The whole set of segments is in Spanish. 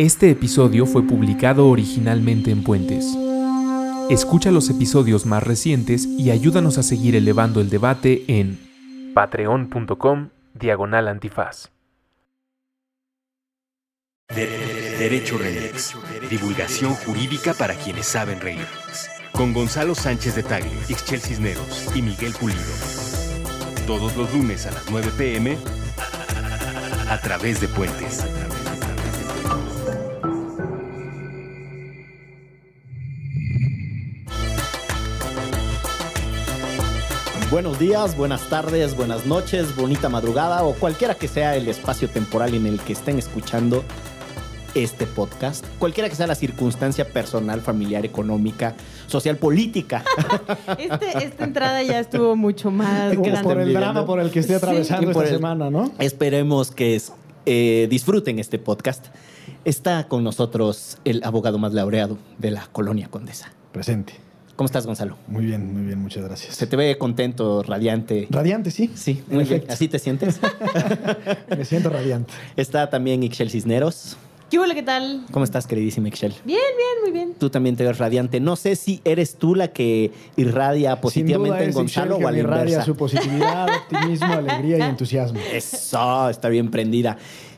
Este episodio fue publicado originalmente en Puentes. Escucha los episodios más recientes y ayúdanos a seguir elevando el debate en patreon.com diagonal antifaz. Derecho Remix. Divulgación jurídica para quienes saben reír. Con Gonzalo Sánchez de Tagle, Ixchel Cisneros y Miguel Pulido. Todos los lunes a las 9 pm a través de Puentes. Buenos días, buenas tardes, buenas noches, bonita madrugada o cualquiera que sea el espacio temporal en el que estén escuchando este podcast, cualquiera que sea la circunstancia personal, familiar, económica, social, política. Este- esta entrada ya estuvo mucho más grande. por el drama por el que estoy Sí. atravesando esta el- semana, ¿no? Esperemos que es- eh, disfruten este podcast. Está con nosotros el abogado más laureado de la colonia Condesa. Presente. ¿Cómo estás, Gonzalo? Muy bien, muy bien, muchas Se gracias. te ve contento, radiante. Radiante, sí. Sí, muy bien. efecto. ¿Así te sientes? Me siento radiante. Está también Ixchel Cisneros. ¿Qué hubo, qué tal? ¿Cómo estás, queridísima Ixchel? Bien, bien, muy bien. Tú también te ves radiante. No sé si eres tú la que irradia positivamente Sin en Gonzalo o a la irradia inversa. su positividad, optimismo, alegría y entusiasmo. Eso, está bien prendida.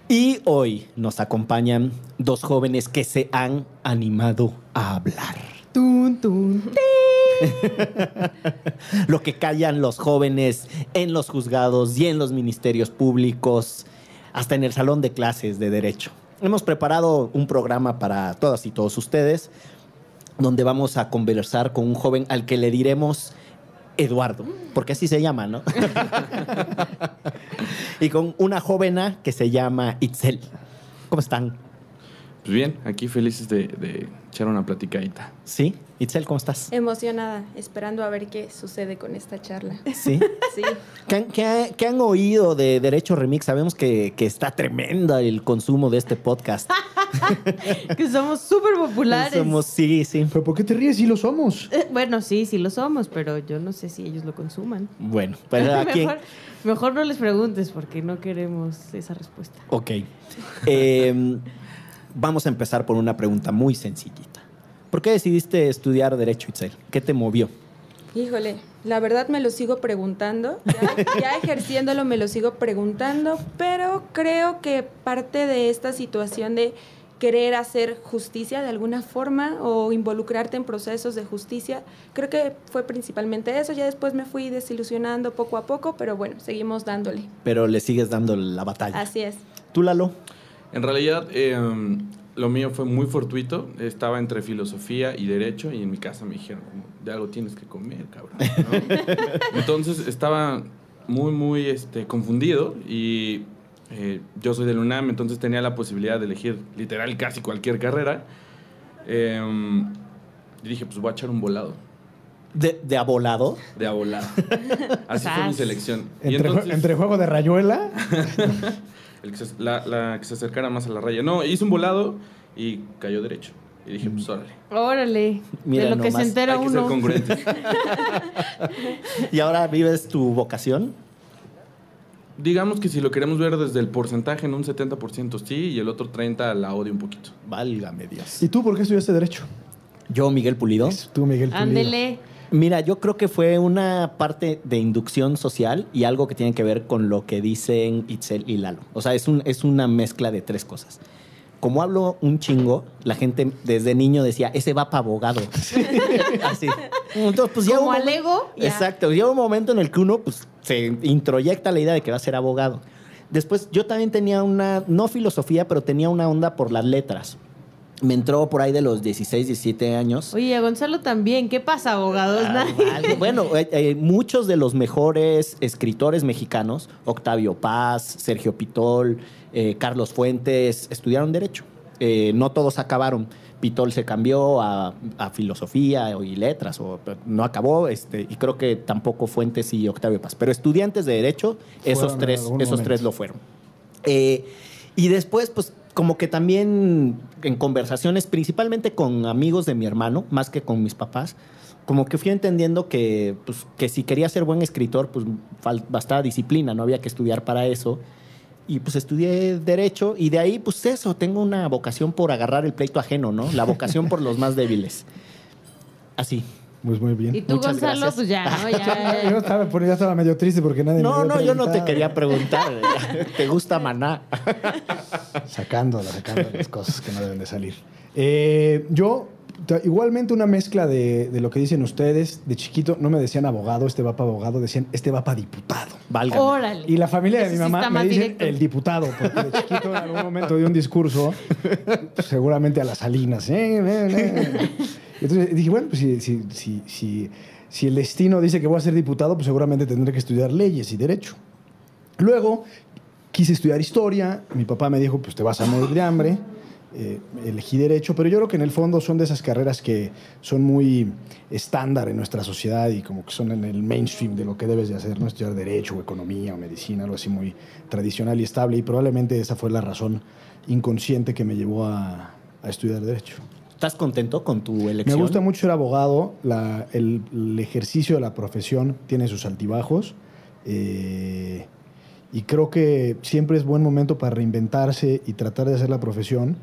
Y hoy nos acompañan dos jóvenes que se han animado a hablar. Tun, tun. Lo que callan los jóvenes en los juzgados y en los ministerios públicos, hasta en el salón de clases de derecho. Hemos preparado un programa para todas y todos ustedes, donde vamos a conversar con un joven al que le diremos Eduardo, porque así se llama, ¿no? y con una jovena que se llama Itzel. ¿Cómo están? Pues bien, aquí felices de, de echar una platicadita. ¿Sí? Itzel, ¿cómo estás? Emocionada, esperando a ver qué sucede con esta charla. Sí. Sí, ¿Qué han, qué ha- qué han oído de Derecho Remix? Sabemos que, que está tremenda el consumo de este podcast. Que somos súper populares. Somos, sí, sí. ¿Pero por qué te ríes si lo somos? Eh, bueno, sí, sí lo somos, pero yo no sé si ellos lo consuman. Bueno, pues aquí. mejor, mejor no les preguntes porque no queremos esa respuesta. Ok. Eh, vamos a empezar por una pregunta muy sencillita. ¿Por qué decidiste estudiar Derecho, Itzel? ¿Qué te movió? híjole, la verdad me lo sigo preguntando, ya, ya ejerciéndolo me lo sigo preguntando, pero creo que parte de esta situación de querer hacer justicia de alguna forma o involucrarte en procesos de justicia, creo que fue principalmente eso, ya después me fui desilusionando poco a poco, pero bueno, seguimos dándole. Pero le sigues dando la batalla. Así es. ¿Tú, Lalo? En realidad, eh, lo mío fue muy fortuito. Estaba entre filosofía y derecho y en mi casa me dijeron, de algo tienes que comer, cabrón. ¿no? Entonces estaba muy, muy este, confundido y eh, yo soy del UNAM, entonces tenía la posibilidad de elegir literal casi cualquier carrera. Eh, y dije, pues voy a echar un volado. ¿De, de abolado? De a volado. Así fue mi selección. Entonces- entre juego de rayuela. El que se- la, la que se acercara más a la raya. No, hice un volado y cayó derecho. Y dije, pues órale. Órale, Mira de lo que se entera Hay que ser uno. congruentes. ¿Y ahora vives tu vocación? Digamos que si lo queremos ver desde el porcentaje, en un 70% sí, y el otro 30% la odio un poquito. Válgame Dios. ¿Y tú por qué estudiaste Derecho? Yo, Miguel Pulido. Tú, Miguel Pulido. Ándele. Mira, yo creo que fue una parte de inducción social y algo que tiene que ver con lo que dicen Itzel y Lalo. O sea, es, un, es una mezcla de tres cosas. Como hablo un chingo, la gente desde niño decía, ese va para abogado. Así. Entonces, pues, Como alego, ya. Exacto. Llega un momento en el que uno pues, se introyecta la idea de que va a ser abogado. Después, yo también tenía una, no filosofía, pero tenía una onda por las letras. Me entró por ahí de los 16, 17 años. Oye, a Gonzalo también. ¿Qué pasa, abogados? Ah, vale. Bueno, eh, eh, muchos de los mejores escritores mexicanos, Octavio Paz, Sergio Pitol, eh, Carlos Fuentes, estudiaron Derecho. Eh, no todos acabaron. Pitol se cambió a, a filosofía y letras, o no acabó, este, y creo que tampoco Fuentes y Octavio Paz. Pero estudiantes de Derecho, esos Fueron tres, esos momento. tres lo fueron. Eh, y después, pues, como que también en conversaciones, principalmente con amigos de mi hermano, más que con mis papás, como que fui entendiendo que, pues, que si quería ser buen escritor, pues bastaba disciplina, no había que estudiar para eso. y pues estudié Derecho y de ahí, pues eso, tengo una vocación por agarrar el pleito ajeno, ¿no? La vocación por los más débiles. Así. Pues muy bien. Y tú, Muchas Gonzalo, gracias. pues ya, ¿no? Yo Ya, estaba, pues, ya estaba medio triste porque nadie me No, no, yo no te quería preguntar. ¿Te gusta Maná? Sacándola, sacando las cosas que no deben de salir. Eh, yo, igualmente una mezcla de, de lo que dicen ustedes. De chiquito no me decían abogado, este va para abogado, decían este va para diputado. Válgame. Órale. Y la familia de mi mamá me dicen directo. el diputado, porque de chiquito en algún momento di un discurso, seguramente a las salinas. ¿eh? Entonces dije, bueno, pues si, si, si, si, si el destino dice que voy a ser diputado, pues seguramente tendré que estudiar leyes y derecho. Luego quise estudiar historia, mi papá me dijo, pues te vas a morir de hambre. Eh, elegí derecho, pero yo creo que en el fondo son de esas carreras que son muy estándar en nuestra sociedad y como que son en el mainstream de lo que debes de hacer, no estudiar derecho o economía o medicina, algo así muy tradicional y estable y probablemente esa fue la razón inconsciente que me llevó a estudiar derecho. ¿Estás contento con tu Me elección? gusta mucho ser abogado, la- el, el ejercicio de la profesión tiene sus altibajos eh, y creo que siempre es buen momento para reinventarse y tratar de hacer la profesión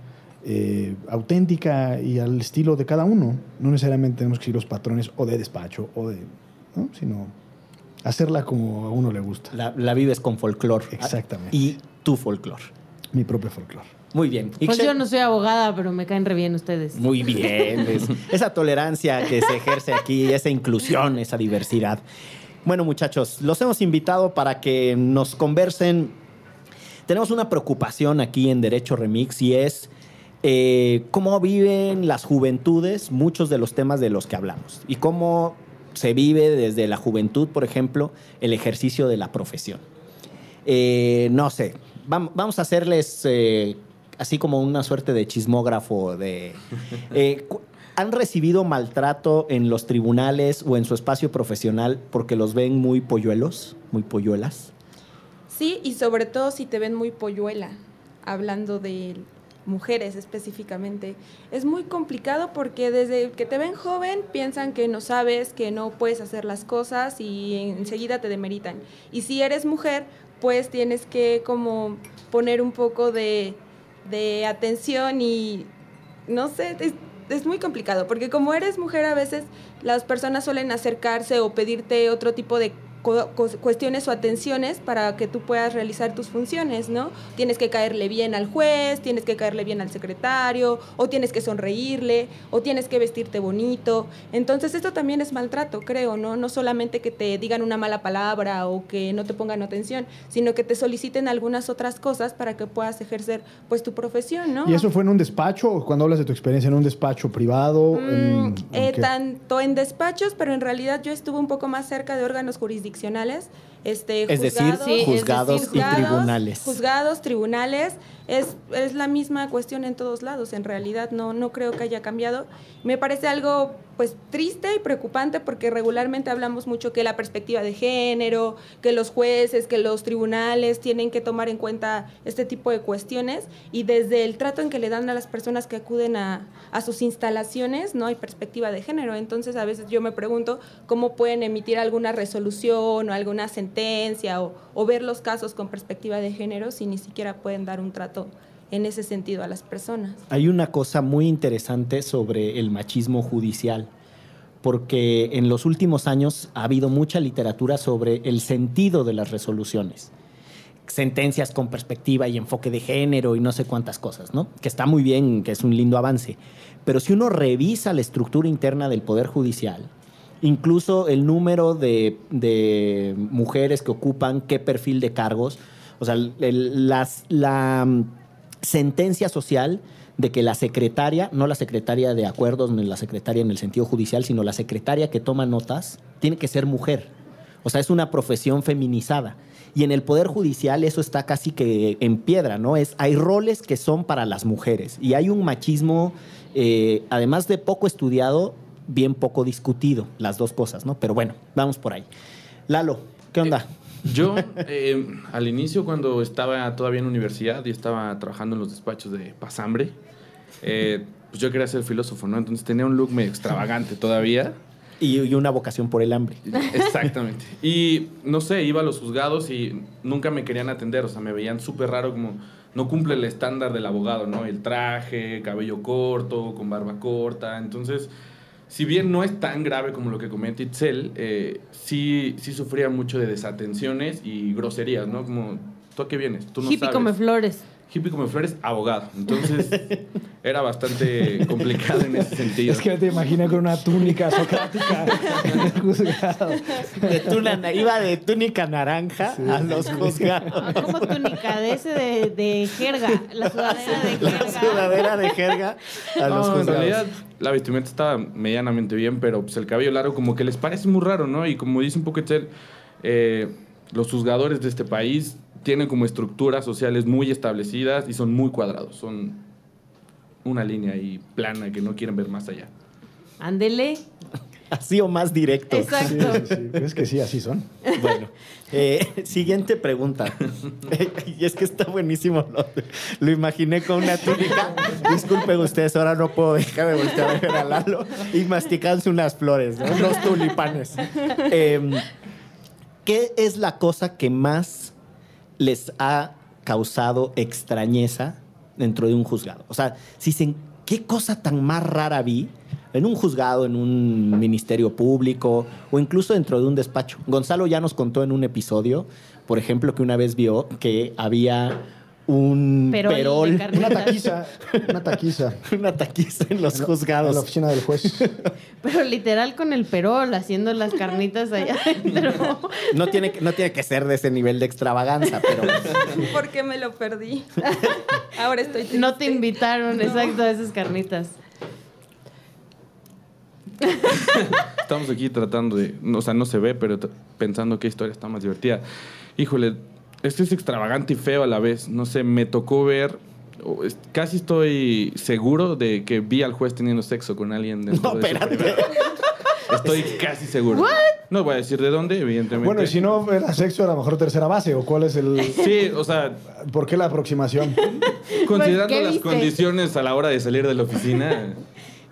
eh, auténtica y al estilo de cada uno. No necesariamente tenemos que seguir los patrones o de despacho o de, ¿no? sino hacerla como a uno le gusta. La, la vives con folclore. Exactamente. Y tu folclore. Mi propio folclore. Muy bien. Pues yo no soy abogada, pero me caen re bien ustedes. Muy bien. es- esa tolerancia que se ejerce aquí, esa inclusión, esa diversidad. Bueno, muchachos, los hemos invitado para que nos conversen. Tenemos una preocupación aquí en Derecho Remix y es eh, cómo viven las juventudes muchos de los temas de los que hablamos y cómo se vive desde la juventud, por ejemplo, el ejercicio de la profesión. Eh, no sé, vam- vamos a hacerles eh, así como una suerte de chismógrafo de... eh, ¿Han recibido maltrato en los tribunales o en su espacio profesional porque los ven muy polluelos, muy polluelas? Sí, y sobre todo si te ven muy polluela, hablando de mujeres específicamente. Es muy complicado porque desde que te ven joven piensan que no sabes, que no puedes hacer las cosas y enseguida te demeritan. Y si eres mujer, pues tienes que como poner un poco de, de atención y no sé, es, es muy complicado, porque como eres mujer a veces las personas suelen acercarse o pedirte otro tipo de cuestiones o atenciones para que tú puedas realizar tus funciones, ¿no? Tienes que caerle bien al juez, tienes que caerle bien al secretario, o tienes que sonreírle, o tienes que vestirte bonito. Entonces esto también es maltrato, creo, ¿no? No solamente que te digan una mala palabra o que no te pongan atención, sino que te soliciten algunas otras cosas para que puedas ejercer pues tu profesión, ¿no? ¿Y eso fue en un despacho cuando hablas de tu experiencia en un despacho privado? Mm, en- en eh, tanto en despachos, pero en realidad yo estuve un poco más cerca de órganos jurisdiccionales, este, Es decir, juzgados, es juzgados decir, y juzgados, tribunales. Juzgados, tribunales, es, es la misma cuestión en todos lados, en realidad no, no creo que haya cambiado. Me parece algo pues triste y preocupante porque regularmente hablamos mucho que la perspectiva de género, que los jueces, que los tribunales tienen que tomar en cuenta este tipo de cuestiones y desde el trato en que le dan a las personas que acuden a, a sus instalaciones no hay perspectiva de género. Entonces a veces yo me pregunto cómo pueden emitir alguna resolución o alguna sentencia o, o ver los casos con perspectiva de género si ni siquiera pueden dar un trato en ese sentido a las personas. Hay una cosa muy interesante sobre el machismo judicial, porque en los últimos años ha habido mucha literatura sobre el sentido de las resoluciones. Sentencias con perspectiva y enfoque de género y no sé cuántas cosas, ¿no? Que está muy bien, que es un lindo avance. Pero si uno revisa la estructura interna del Poder Judicial, incluso el número de, de mujeres que ocupan qué perfil de cargos, o sea, el- la mm, sentencia social de que la secretaria, no la secretaria de acuerdos, ni la secretaria en el sentido judicial, sino la secretaria que toma notas, tiene que ser mujer. O sea, es una profesión feminizada. Y en el Poder Judicial eso está casi que en piedra, ¿no? Es, hay roles que son para las mujeres y hay un machismo, eh, además de poco estudiado, bien poco discutido, las dos cosas, ¿no? Pero bueno, vamos por ahí. Lalo, ¿qué onda? Yo, eh, al inicio, cuando estaba todavía en universidad y estaba trabajando en los despachos de Pasambre, eh, pues yo quería ser filósofo, ¿no? Entonces tenía un look medio extravagante todavía. Y, y una vocación por el hambre. Exactamente. Y no sé, iba a los juzgados y nunca me querían atender, o sea, me veían súper raro como no cumple el estándar del abogado, ¿no? El traje, cabello corto, con barba corta, entonces... Si bien no es tan grave como lo que comenta Itzel, eh, sí, sí sufría mucho de desatenciones y groserías, ¿no? Como, ¿tú a qué vienes? Tú no Hippie sabes. come flores. Hippie come flores, abogado. Entonces, era bastante complicado en ese sentido. Es que te imaginé con una túnica socrática en el juzgado. De tuna- iba de túnica naranja a los juzgados. Ah, Como túnica de ese de, de jerga. La sudadera de La jerga. sudadera de jerga a los No, en juzgados. realidad la vestimenta estaba medianamente bien, pero pues el cabello largo como que les parece muy raro, ¿no? Y como dice un poco Itzel, eh, los juzgadores de este país tienen como estructuras sociales muy establecidas y son muy cuadrados, son una línea ahí plana que no quieren ver más allá. Ándele. Así o más directo. Sí, Exacto. sí, sí. Es que sí, así son. Bueno, eh, siguiente pregunta. y es que está buenísimo. Lo, lo imaginé con una túnica. Disculpen ustedes, ahora no puedo dejar de voltear a ver a Lalo y masticarse unas flores, ¿no? unos tulipanes. Em, ¿Qué es la cosa que más les ha causado extrañeza dentro de un juzgado? O sea, si dicen, ¿qué cosa tan más rara vi en un juzgado, en un ministerio público o incluso dentro de un despacho? Gonzalo ya nos contó en un episodio, por ejemplo, que una vez vio que había un Perol. Una taquiza, una taquiza. una taquiza en los En la juzgados. oficina del juez. Pero literal con el perol, haciendo las carnitas allá adentro. No tiene, que- no tiene que ser de ese nivel de extravaganza, pero Porque me lo perdí. Ahora estoy triste. No te invitaron, exacto, a esas carnitas. Estamos aquí tratando de, o sea, no se ve, pero pensando qué historia está más divertida. Híjole, esto es extravagante y feo a la vez. No sé, me tocó ver, casi estoy seguro de que vi al juez teniendo sexo con alguien dentro No, de su. Estoy casi seguro. No voy a decir de dónde, evidentemente. Bueno, y si no era sexo, a lo mejor tercera base. ¿O cuál es el...? Sí, o sea, ¿Por qué la aproximación? considerando ¿qué las condiciones a la hora de salir de la oficina,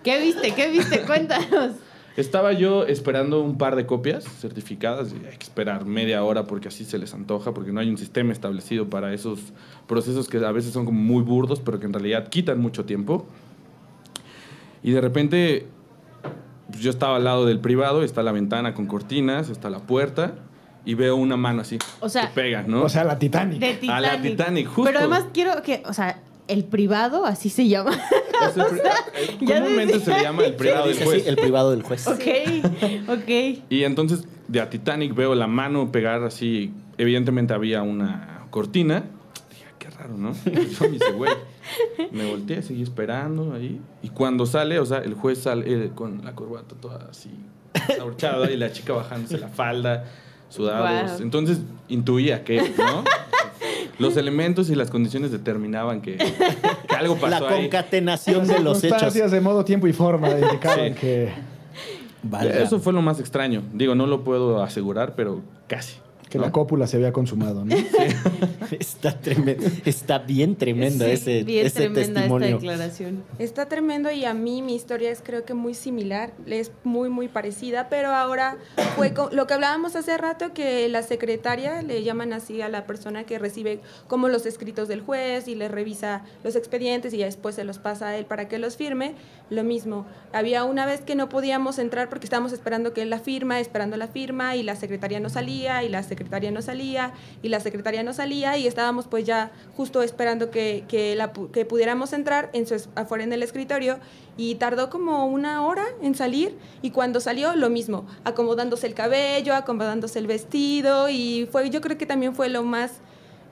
¿Qué viste? ¿Qué viste? Cuéntanos. Estaba yo esperando un par de copias certificadas y hay que esperar media hora porque así se les antoja, porque no hay un sistema establecido para esos procesos que a veces son como muy burdos, pero que en realidad quitan mucho tiempo. Y de repente pues, yo estaba al lado del privado, está la ventana con cortinas, está la puerta y veo una mano así. O sea- que pega, ¿no? O sea, la Titanic. De Titanic. A la Titanic, justo. Pero además quiero que, o sea, el privado, así se llama. Es el pri- ya comúnmente decía. se le llama el privado del juez. así, el privado del juez. ok, ok. Y entonces de a Titanic veo la mano pegar así. Evidentemente había una cortina. Dije, "Ah, qué raro, ¿no? Yo me hice, güey. Me volteé, seguí esperando ahí. Y cuando sale, o sea, el juez sale eh, con la corbata toda así ahorchada y la chica bajándose la falda, sudados. Wow. Entonces intuía que, ¿no? Los elementos y las condiciones determinaban que, que algo La pasó ahí. concatenación de los hechos. Circunstancias de modo, tiempo y forma indicaban Sí. que, Valga. Eso fue lo más extraño. Digo, no lo puedo asegurar, pero casi. Que ¿no? la cópula se había consumado, ¿no? Está tremendo. Está bien tremendo Sí, ese, bien ese tremenda testimonio. esta declaración. Está tremendo y a mí mi historia es creo que muy similar, es muy muy parecida, pero ahora fue con- lo que hablábamos hace rato que la secretaria le llaman así a la persona que recibe como los escritos del juez y le revisa los expedientes y ya después se los pasa a él para que los firme, lo mismo. Había una vez que no podíamos entrar porque estábamos esperando que él la firma, esperando la firma y la secretaria no salía y la secretaria no salía y la secretaria no salía y estábamos pues ya justo esperando que, que, la, que pudiéramos entrar en su, afuera en el escritorio y tardó como una hora en salir y cuando salió lo mismo, acomodándose el cabello, acomodándose el vestido y fue yo creo que también fue lo más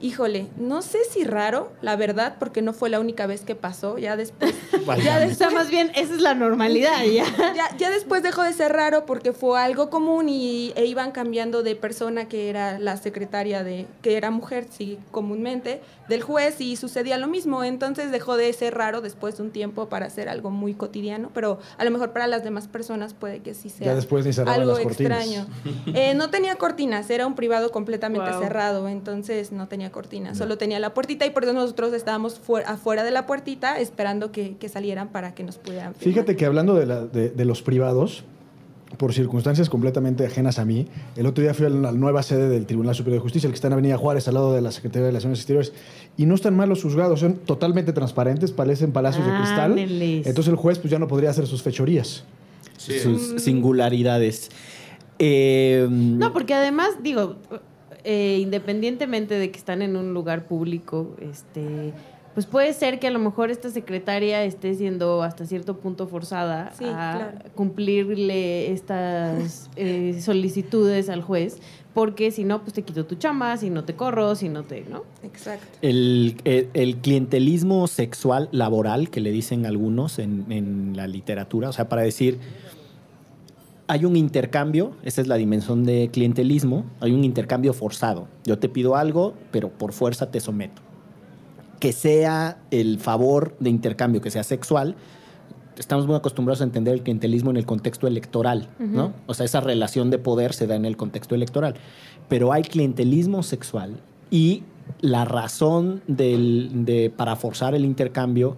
Híjole, no sé si raro, la verdad, porque no fue la única vez que pasó. Ya después, ya O sea, más bien, esa es la normalidad ya. ya, ya después dejó de ser raro porque fue algo común y e iban cambiando de persona que era la secretaria de, que era mujer, sí, comúnmente, del juez y sucedía lo mismo. Entonces dejó de ser raro después de un tiempo para ser algo muy cotidiano, pero a lo mejor para las demás personas puede que sí sea Ya después ni algo las cortinas. extraño. Eh, no tenía cortinas, era un privado completamente Wow. cerrado, entonces no tenía cortinas, solo tenía la puertita y por eso nosotros estábamos fuera, afuera de la puertita esperando que, que salieran para que nos pudieran firmar. Fíjate que hablando de, la- de- de los privados, por circunstancias completamente ajenas a mí. El otro día fui a la nueva sede del Tribunal Superior de Justicia, el que está en Avenida Juárez, al lado de la Secretaría de Relaciones Exteriores. Y no están mal los juzgados, son totalmente transparentes, parecen palacios de cristal. Entonces el juez pues ya no podría hacer sus fechorías. Sí. Sus singularidades. Eh, No, porque además, digo, eh, independientemente de que están en un lugar público, este, pues puede ser que a lo mejor esta secretaria esté siendo hasta cierto punto forzada Sí, a claro. cumplirle estas eh, solicitudes al juez, porque si no, pues te quito tu chamba, si no te corro, si no te, ¿no? Exacto. El, el- el clientelismo sexual laboral, que le dicen algunos en, en la literatura, o sea, para decir, hay un intercambio, esa es la dimensión de clientelismo, hay un intercambio forzado. Yo te pido algo, pero por fuerza te someto. Que sea el favor de intercambio, que sea sexual, estamos muy acostumbrados a entender el clientelismo en el contexto electoral, ¿no? O sea, esa relación de poder se da en el contexto electoral. Pero hay clientelismo sexual y la razón del- de, para forzar el intercambio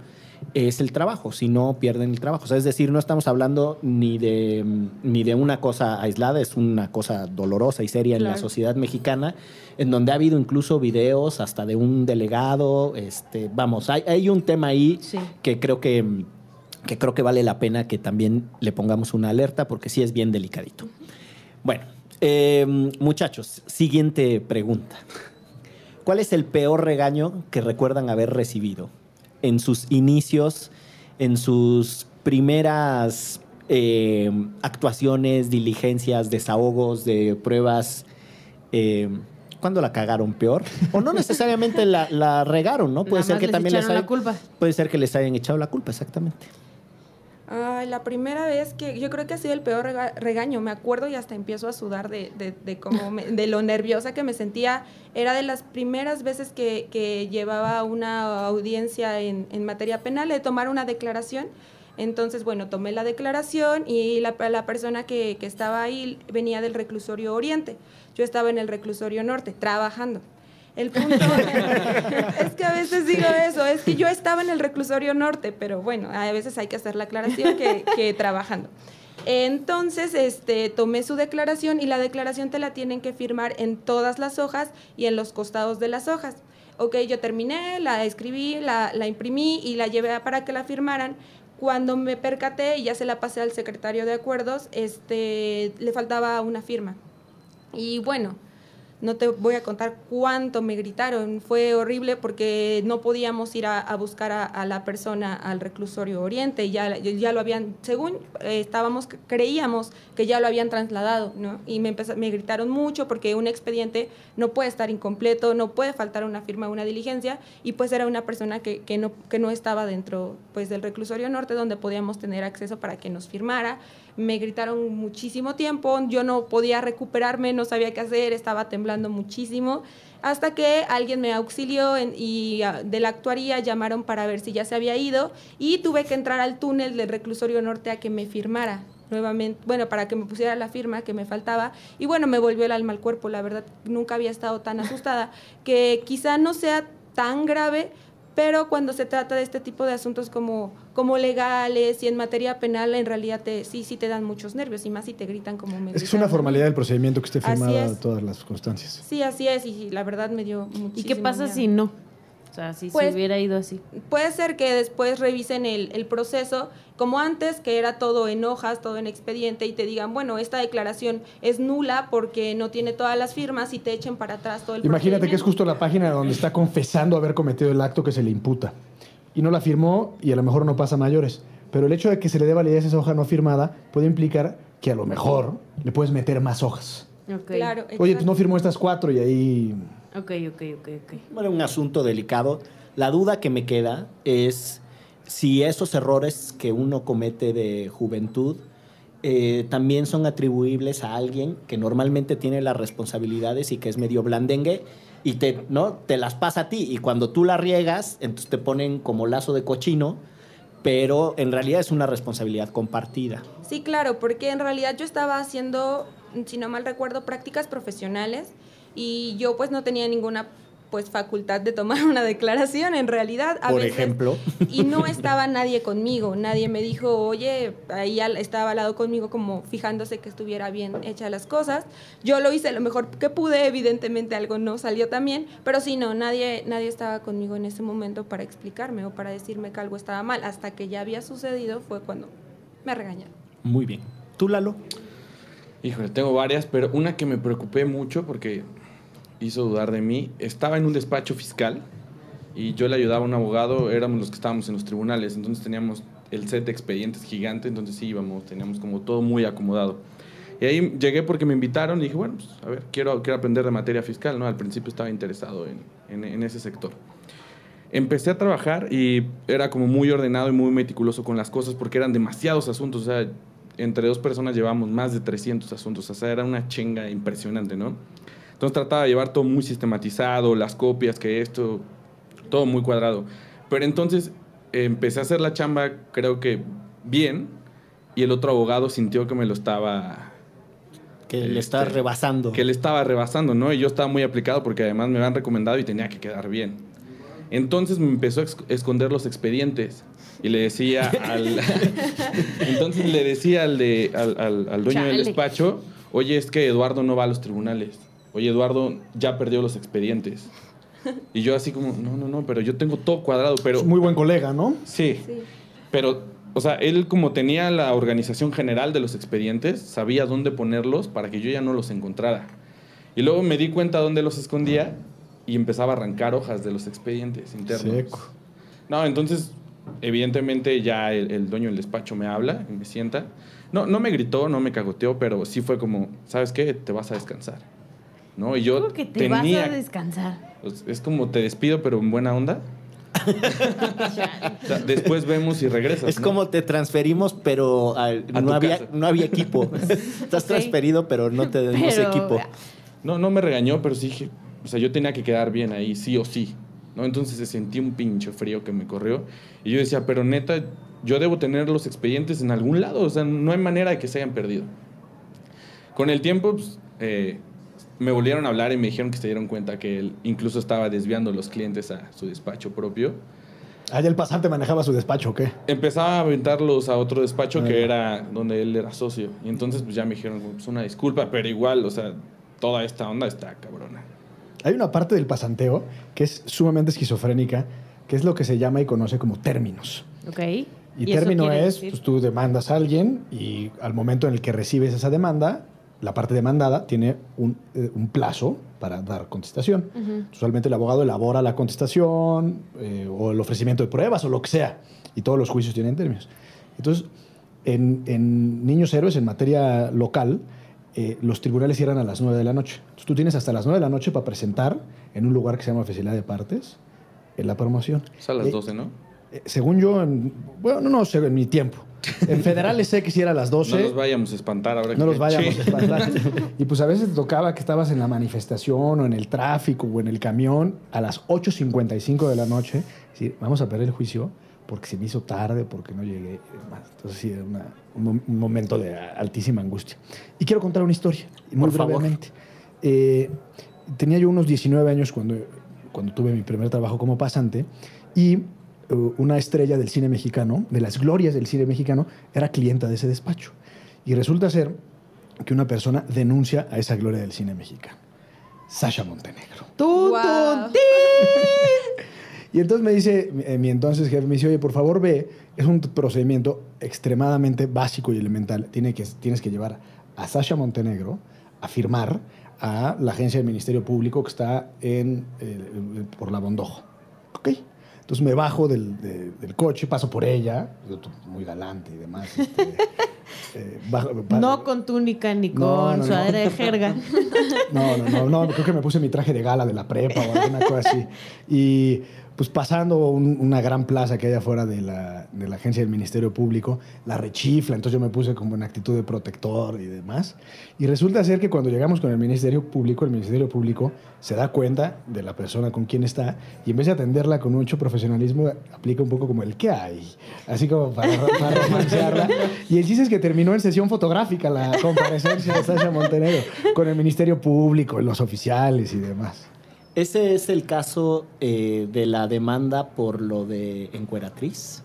es el trabajo, si no pierden el trabajo. O sea, es decir, no estamos hablando ni de, ni de una cosa aislada, es una cosa dolorosa y seria en la sociedad mexicana, en donde ha habido incluso videos hasta de un delegado, este, vamos, hay, hay un tema ahí Sí. que creo que, que creo que vale la pena que también le pongamos una alerta porque sí es bien delicadito. Bueno, eh, muchachos, siguiente pregunta. ¿Cuál es el peor regaño que recuerdan haber recibido en sus inicios, en sus primeras eh, actuaciones, diligencias, desahogos de pruebas? Eh, ¿Cuándo la cagaron peor? O no necesariamente la, la regaron, ¿no? Puede Nada ser que les también les echaron la culpa. Puede ser que les hayan echado la culpa, exactamente. Ay, la primera vez que yo creo que ha sido el peor rega- regaño, me acuerdo y hasta empiezo a sudar de, de, de cómo me- de lo nerviosa que me sentía. Era de las primeras veces que, que llevaba una audiencia en, en materia penal, de tomar una declaración. Entonces, bueno, tomé la declaración y la, la persona que, que estaba ahí venía del reclusorio oriente. Yo estaba en el reclusorio norte, trabajando. El punto es que a veces digo eso, es que yo estaba en el reclusorio norte, pero bueno, a veces hay que hacer la aclaración que, que trabajando. Entonces, este, tomé su declaración y la declaración te la tienen que firmar en todas las hojas y en los costados de las hojas. Ok, yo terminé, la escribí, la, la imprimí y la llevé para que la firmaran. Cuando me percaté y ya se la pasé al secretario de acuerdos, este, le faltaba una firma. Y bueno, no te voy a contar cuánto me gritaron. Fue horrible porque no podíamos ir a, buscar a, la persona al reclusorio Oriente. Ya, ya lo habían, según eh, estábamos, creíamos que ya lo habían trasladado, ¿no? Y me, empeza- me gritaron mucho porque un expediente no puede estar incompleto, no puede faltar una firma, una diligencia. Y pues era una persona que, que no, que no estaba dentro pues, del reclusorio norte donde podíamos tener acceso para que nos firmara. Me gritaron muchísimo tiempo, yo no podía recuperarme, no sabía qué hacer, estaba temblando muchísimo, hasta que alguien me auxilió y ah, de la actuaría llamaron para ver si ya se había ido y tuve que entrar al túnel del reclusorio norte a que me firmara nuevamente, bueno, para que me pusiera la firma que me faltaba y bueno, me volvió el alma al cuerpo, la verdad, nunca había estado tan asustada, que quizá no sea tan grave, pero cuando se trata de este tipo de asuntos como, como legales y en materia penal, en realidad te, sí, sí te dan muchos nervios y más si te gritan como me Es que es una formalidad del procedimiento que esté firmada es. todas las constancias. Sí, así es, y la verdad me dio muchísimo ¿Y qué pasa miedo. si no? Sea, si Pues- se hubiera ido así. Puede ser que después revisen el, el proceso, como antes, que era todo en hojas, todo en expediente, y te digan, bueno, esta declaración es nula porque no tiene todas las firmas y te echen para atrás todo el Imagínate que es justo la página donde está confesando haber cometido el acto que se le imputa. Y no la firmó y a lo mejor no pasa mayores. Pero el hecho de que se le dé validez a esa hoja no firmada puede implicar que a lo mejor le puedes meter más hojas. Ok. Claro, Oye, pues no firmó estas cuatro y ahí... Ok, ok, ok, ok. Bueno, un asunto delicado. La duda que me queda es si esos errores que uno comete de juventud eh, también son atribuibles a alguien que normalmente tiene las responsabilidades y que es medio blandengue y te, ¿no? te las pasa a ti. Y cuando tú la riegas, entonces te ponen como lazo de cochino, pero en realidad es una responsabilidad compartida. Sí, claro, porque en realidad yo estaba haciendo, si no mal recuerdo, prácticas profesionales y yo pues no tenía ninguna pues facultad de tomar una declaración en realidad a Por veces ejemplo. y no estaba nadie conmigo nadie me dijo oye ahí estaba al lado conmigo como fijándose que estuviera bien hechas las cosas yo lo hice lo mejor que pude evidentemente algo no salió también pero sí no nadie nadie estaba conmigo en ese momento para explicarme o para decirme que algo estaba mal hasta que ya había sucedido fue cuando me regañaron Muy bien. ¿Tú, Lalo? Híjole, tengo varias, pero una que me preocupé mucho porque hizo dudar de mí. Estaba en un despacho fiscal y yo le ayudaba a un abogado, éramos los que estábamos en los tribunales, entonces teníamos el set de expedientes gigante, entonces sí íbamos, teníamos como todo muy acomodado. Y ahí llegué porque me invitaron y dije, bueno, pues a ver, quiero, quiero aprender de materia fiscal, ¿no? Al principio estaba interesado en, en- en ese sector. Empecé a trabajar y era como muy ordenado y muy meticuloso con las cosas porque eran demasiados asuntos, o sea, entre dos personas llevábamos más de 300 asuntos, o sea, era una chinga impresionante, ¿no? Entonces trataba de llevar todo muy sistematizado, las copias, que esto, todo muy cuadrado. Pero entonces empecé a hacer la chamba, creo que bien, y el otro abogado sintió que me lo estaba Que le Este, estás rebasando. que le estaba rebasando, ¿no? Y yo estaba muy aplicado porque además me habían recomendado y tenía que quedar bien. Entonces me empezó a esconder los expedientes y le decía al... Entonces le decía al, de, al, al- al dueño del despacho, oye, es que Eduardo no va a los tribunales. Oye, Eduardo ya perdió los expedientes. Y yo así como, no, no, no, pero yo tengo todo cuadrado, pero... Es muy buen colega, ¿no? Sí, sí pero, o sea, él como tenía la organización general de los expedientes, sabía dónde ponerlos para que yo ya no los encontrara. Y luego me di cuenta dónde los escondía y empezaba a arrancar hojas de los expedientes internos. Seco. No, entonces, evidentemente ya el, el dueño del despacho me habla y me sienta. No, no me gritó, no me cagoteó, pero sí fue como, ¿sabes qué? Te vas a descansar. ¿No? Y yo ¿Cómo que te tenía... vas a descansar? pues, es como te despido, pero en buena onda. O sea, después vemos y regresas. Es ¿no? como te transferimos, pero al- A no, había, casa. no había equipo. Estás transferido, pero no te Pero- equipo. No, no me regañó, pero sí dije, o sea, yo tenía que quedar bien ahí, sí o sí. ¿no? Entonces se sentí un pinche frío que me corrió. Y yo decía, pero neta, yo debo tener los expedientes en algún lado, o sea, no hay manera de que se hayan perdido. Con el tiempo, pues, eh, me volvieron a hablar y me dijeron que se dieron cuenta que él incluso estaba desviando los clientes a su despacho propio. Allá el pasante manejaba su despacho, ¿o qué? Empezaba a aventarlos a otro despacho Ah, que ya. era donde él era socio. Y entonces pues ya me dijeron, pues una disculpa, pero igual, o sea, toda esta onda está cabrona. Hay una parte del pasanteo que es sumamente esquizofrénica, que es lo que se llama y conoce como términos. ¿Ok? Y, eso término es, decir? pues tú demandas a alguien y al momento en el que recibes esa demanda, la parte demandada tiene un, eh, un plazo para dar contestación. Usualmente el abogado elabora la contestación eh, o el ofrecimiento de pruebas o lo que sea. Y todos los juicios tienen términos. Entonces, en, en Niños Héroes, en materia local, eh, los tribunales cierran a las 9 de la noche. Entonces, tú tienes hasta las 9 de la noche para presentar en un lugar que se llama Oficialidad de Partes en la promoción. Es a las Eh, 12, ¿no? Eh, según yo, en- bueno, no, no sé, en mi tiempo. En federales sé que si era a las 12. No los vayamos a espantar ahora. No que- los vayamos a espantar. Y pues a veces te tocaba que estabas en la manifestación o en el tráfico o en el camión a las 8.55 de la noche. Decir, vamos a perder el juicio porque se me hizo tarde, porque no llegué. Entonces sí, era una- un, un momento de altísima angustia. Y quiero contar una historia, muy Por brevemente. Eh, tenía yo unos 19 años cuando, cuando tuve mi primer trabajo como pasante y una estrella del cine mexicano, de las glorias del cine mexicano, era clienta de ese despacho. Y resulta ser que una persona denuncia a esa gloria del cine mexicano, Sasha Montenegro. ¡Tun, Wow. tun, ti! Y entonces me dice, eh, mi entonces jefe me dice, oye, por favor ve, es un procedimiento extremadamente básico y elemental. Tiene que, tienes que llevar a Sasha Montenegro a firmar a la agencia del Ministerio Público que está en, eh, por la Bondojo. Entonces me bajo del, de- del coche, paso por ella, yo muy galante y demás. este, eh, bajo- No con túnica ni con No, no, no. sudadera de jerga. no, no, no, no, creo que me puse mi traje de gala de la prepa o alguna cosa así. Y pues pasando un- una gran plaza que hay afuera de la, de la agencia del Ministerio Público, la rechifla, entonces yo me puse como en actitud de protector y demás. Y resulta ser que cuando llegamos con el Ministerio Público, el Ministerio Público se da cuenta de la persona con quien está y en vez de atenderla con mucho profesionalismo, aplica un poco como el ¿qué hay? Así como para, para romancearla. Y el chiste es que terminó en sesión fotográfica la comparecencia de Sasha Montenegro con el Ministerio Público, los oficiales y demás. Ese es el caso eh, de la demanda por lo de encueratriz.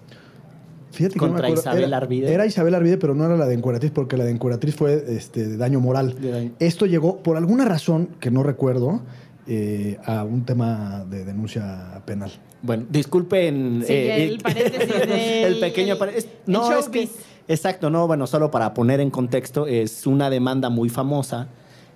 Fíjate que no Contra acuerdo. Isabel era, Arvide. Era Isabel Arvide, pero no era la de encueratriz, porque la de encueratriz fue este, de daño moral. De daño. Esto llegó, por alguna razón que no recuerdo, eh, a un tema de denuncia penal. Bueno, disculpen Sí, eh, el paréntesis del- el pequeño paréntesis. el No, es que exacto, no, bueno, solo para poner en contexto, es una demanda muy famosa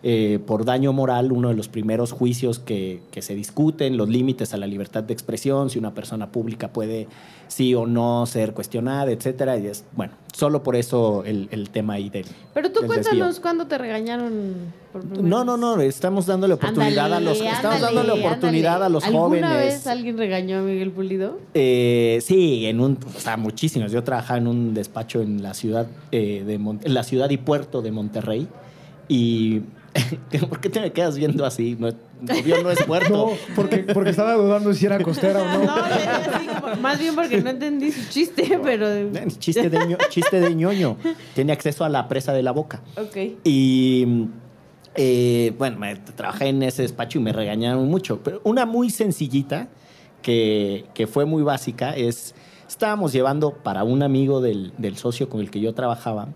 eh, por daño moral, uno de los primeros juicios que, que se discuten, los límites a la libertad de expresión, si una persona pública puede sí o no ser cuestionada, etcétera. Y es, bueno, solo por eso el, el tema ahí del. Pero tú del cuéntanos desvío. cuándo te regañaron por No, no, no, estamos dándole oportunidad a los, Ándale, estamos dándole oportunidad ándale. a los ¿Alguna jóvenes. vez alguien regañó a Miguel Pulido? Eh, sí, en un, o sea, muchísimos. Yo trabajaba en un despacho en la ciudad eh, de Mon- en la ciudad y puerto de Monterrey y ¿por qué te me quedas viendo así? No, obvio no es puerto. No, porque, porque estaba dudando si era costera o no. No, así más bien porque no entendí su chiste, pero... Eh, Chiste de, ño- chiste de ñoño. Tiene acceso a la presa de la boca. Ok. Y eh, bueno, me, trabajé en ese despacho y me regañaron mucho. Pero una muy sencillita, que, que fue muy básica, es, estábamos llevando para un amigo del, del socio con el que yo trabajaba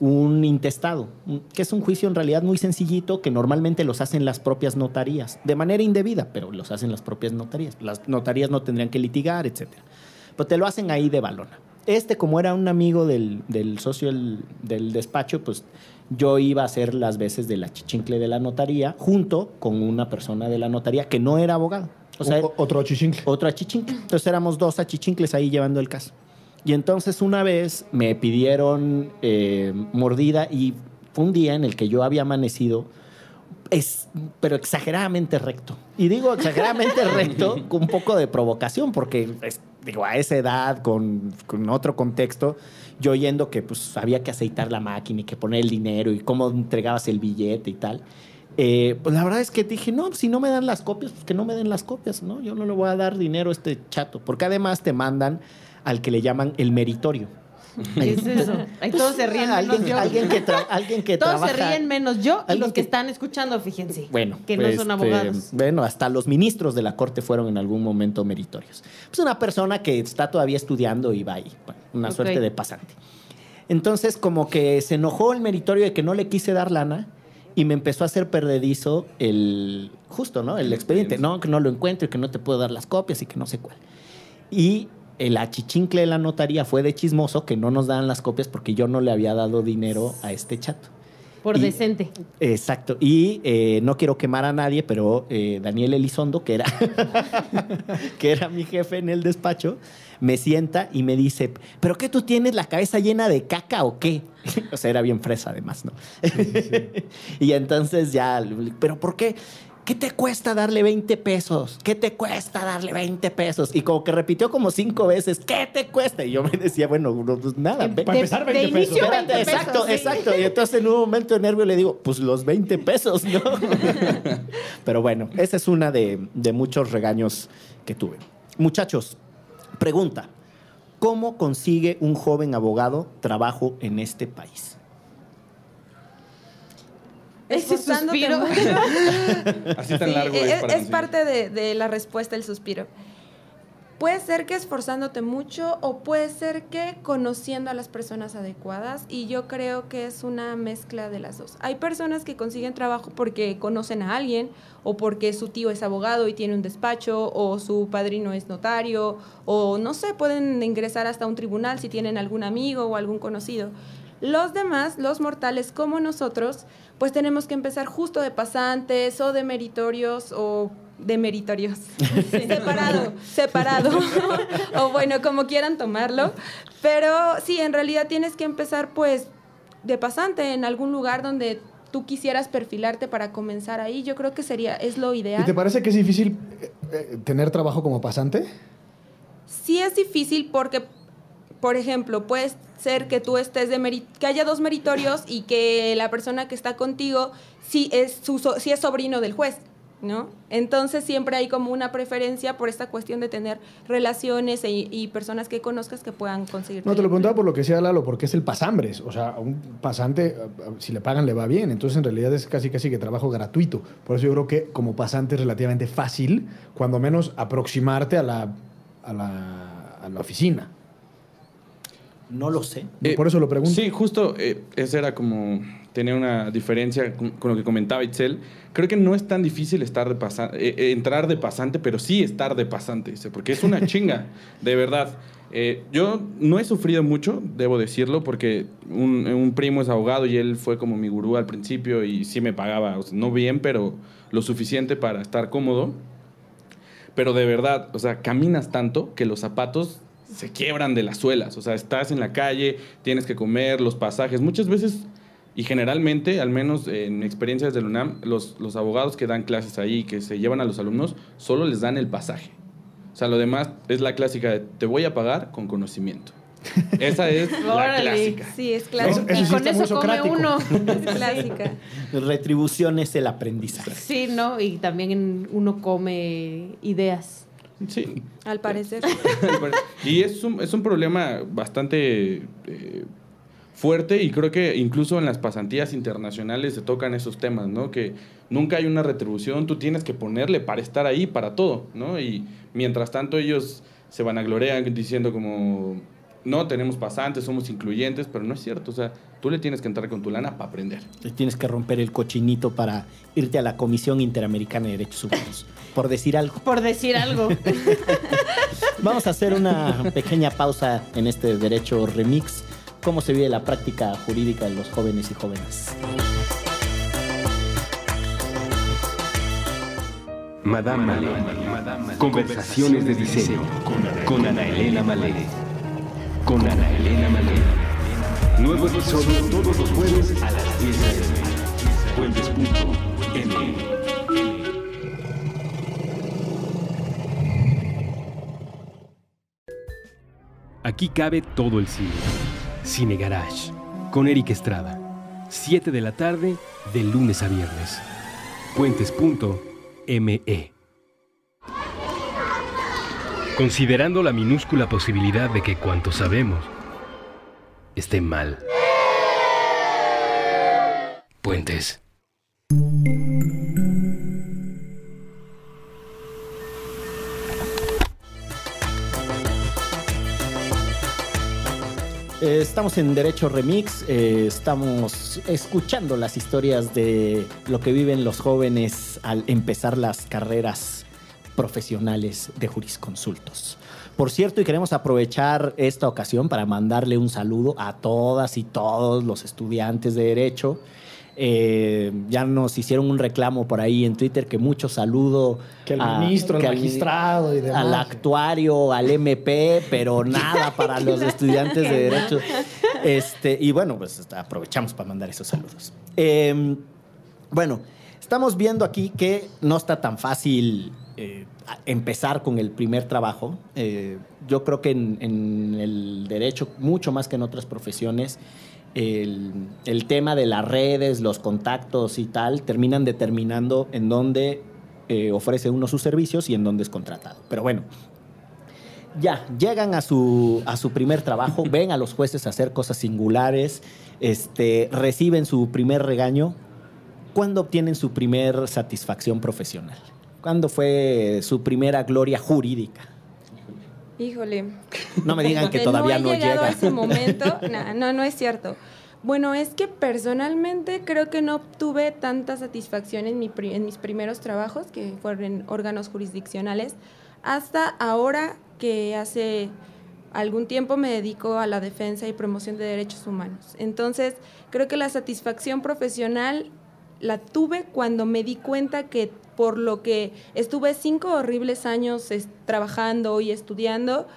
un intestado, que es un juicio en realidad muy sencillito que normalmente los hacen las propias notarías, de manera indebida, pero los hacen las propias notarías. Las notarías no tendrían que litigar, etcétera. Pero te lo hacen ahí de balona. Este, como era un amigo del, del socio del, del despacho, pues yo iba a hacer las veces de la chichincle de la notaría junto con una persona de la notaría que no era abogado. O sea, otro chichincle. otro achichincle. Entonces éramos dos achichincles ahí llevando el caso. Y entonces una vez me pidieron eh, mordida y fue un día en el que yo había amanecido, es, pero exageradamente recto. Y digo exageradamente recto con un poco de provocación, porque es- digo, a esa edad, con, con otro contexto, yo oyendo que pues había que aceitar la máquina y que poner el dinero y cómo entregabas el billete y tal. Eh, pues la verdad es que dije, no, si no me dan las copias, pues que no me den las copias, ¿no? Yo no le voy a dar dinero a este chato, porque además te mandan al que le llaman el meritorio. ¿Qué es eso? Ahí todos se ríen menos alguien, yo. alguien que, tra- alguien que todos trabaja... se ríen menos yo y los que que- están escuchando, fíjense. Bueno, que no pues, son este, abogados. bueno, hasta los ministros de la corte fueron en algún momento meritorios. Pues una persona que está todavía estudiando y va ahí, bueno, una suerte de pasante. Entonces, como que se enojó el meritorio de que no le quise dar lana y me empezó a hacer perdedizo el justo, ¿no? El expediente. No, que no lo encuentro y que no te puedo dar las copias y que no sé cuál. Y el achichincle de la notaría fue de chismoso que no nos daban las copias porque yo no le había dado dinero a este chato. Por y- decente. Exacto. Y eh, no quiero quemar a nadie, pero eh, Daniel Elizondo, que era, que era mi jefe en el despacho, me sienta y me dice, ¿pero qué tú tienes la cabeza llena de caca o qué? o sea, era bien fresa además, ¿no? y entonces ya, ¿pero por qué? ¿Qué te cuesta darle 20 pesos? ¿Qué te cuesta darle 20 pesos? Y como que repitió como cinco veces, ¿qué te cuesta? Y yo me decía, bueno, no, pues nada, De- ve- Para empezar, de 20 pesos. inicio, Espérate, 20 pesos, exacto, sí. exacto. Y entonces en un momento de nervio le digo, pues los 20 pesos, ¿no? Pero bueno, esa es una de, de muchos regaños que tuve. Muchachos, pregunta. ¿Cómo consigue un joven abogado trabajo en este país? Esforzándote mucho. Así tan Sí, largo es, es, para es conseguir. parte de, de la respuesta el suspiro. Puede ser que esforzándote mucho o puede ser que conociendo a las personas adecuadas y yo creo que es una mezcla de las dos. Hay personas que consiguen trabajo porque conocen a alguien o porque su tío es abogado y tiene un despacho o su padrino es notario o no sé, pueden ingresar hasta un tribunal si tienen algún amigo o algún conocido. Los demás, los mortales como nosotros, pues tenemos que empezar justo de pasantes o de meritorios o de meritorios. separado, separado. o bueno, como quieran tomarlo. Pero sí, en realidad tienes que empezar pues de pasante en algún lugar donde tú quisieras perfilarte para comenzar ahí. Yo creo que sería, es lo ¿Y ideal. te parece que es difícil eh, eh, tener trabajo como pasante? Sí es difícil porque, por ejemplo, puede ser que tú estés de que haya dos meritorios y que la persona que está contigo sí es, su so- sí es sobrino del juez. ¿no? Entonces siempre hay como una preferencia por esta cuestión de tener relaciones e- y personas que conozcas que puedan conseguir. No, te lo preguntaba por lo que decía Lalo, porque es el pasambres. O sea, a un pasante, a- a- si le pagan, le va bien. Entonces, en realidad es casi casi que trabajo gratuito. Por eso yo creo que como pasante es relativamente fácil, cuando menos, aproximarte a la, a la, a la oficina. No lo sé. Eh, por eso lo pregunto. Sí, justo eh, esa era como tener una diferencia con, con lo que comentaba Itzel. Creo que no es tan difícil estar de pasa- eh, eh, entrar de pasante, pero sí estar de pasante, dice, porque es una chinga, de verdad. Eh, yo no he sufrido mucho, debo decirlo, porque un, un primo es abogado y él fue como mi gurú al principio y sí me pagaba, o sea, no bien, pero lo suficiente para estar cómodo. Pero de verdad, o sea, caminas tanto que los zapatos se quiebran de las suelas. O sea, estás en la calle, tienes que comer, los pasajes. Muchas veces, y generalmente, al menos en experiencias del UNAM, los, los abogados que dan clases ahí, que se llevan a los alumnos, solo les dan el pasaje. O sea, lo demás es la clásica de te voy a pagar con conocimiento. Esa es la Órale. clásica. Sí, es clásica. eso y sí con eso come uno. Es clásica. Retribución es el aprendizaje. Sí, ¿no? Y también uno come ideas. Sí. Al parecer. y es un, es un problema bastante eh, fuerte y creo que incluso en las pasantías internacionales se tocan esos temas, ¿no? Que nunca hay una retribución, tú tienes que ponerle para estar ahí, para todo, ¿no? Y mientras tanto ellos se vanaglorean diciendo como, no, tenemos pasantes, somos incluyentes, pero no es cierto, o sea, tú le tienes que entrar con tu lana para aprender. Te Tienes que romper el cochinito para irte a la Comisión Interamericana de Derechos Humanos, por decir algo. Por decir algo. Vamos a hacer una pequeña pausa en este Derecho Remix. ¿Cómo se vive la práctica jurídica de los jóvenes y jóvenes? Madame Malé. Conversaciones de diseño con Ana Elena Malé. Con Ana Elena Malé. Nuevo episodio todos los jueves a las 10 a.m. Puentes.m. Aquí cabe todo el cine. Cine Garage. Con Eric Estrada. 7 de la tarde, de lunes a viernes. Puentes.me. Considerando la minúscula posibilidad de que cuanto sabemos esté mal. Puentes. Eh, estamos en Derecho Remix, eh, estamos escuchando las historias de lo que viven los jóvenes al empezar las carreras profesionales de jurisconsultos. Por cierto, y queremos aprovechar esta ocasión para mandarle un saludo a todas y todos los estudiantes de Derecho. Eh, ya nos hicieron un reclamo por ahí en Twitter que mucho saludo Que el a- ministro, que al- magistrado y demás. al actuario, al MP, pero nada para los estudiantes de Derecho. Este, y bueno, pues hasta aprovechamos para mandar esos saludos. Eh, bueno, estamos viendo aquí que no está tan fácil eh, a- empezar con el primer trabajo. Eh, yo creo que en, en el derecho, mucho más que en otras profesiones, el, el tema de las redes, los contactos y tal, terminan determinando en dónde eh, ofrece uno sus servicios y en dónde es contratado. Pero bueno, ya, llegan a su, a su primer trabajo, ven a los jueces hacer cosas singulares, este, reciben su primer regaño. ¿Cuándo obtienen su primer satisfacción profesional? ¿Cuándo fue su primera gloria jurídica? Híjole. No me digan que todavía no no, he llegado llega. a ese momento. Nah, no, no es cierto. Bueno, es que personalmente creo que no obtuve tanta satisfacción en, mi en mis primeros trabajos, que fueron en órganos jurisdiccionales, hasta ahora que hace algún tiempo me dedico a la defensa y promoción de derechos humanos. Entonces, creo que la satisfacción profesional la tuve cuando me di cuenta que por lo que estuve cinco horribles años trabajando y estudiando,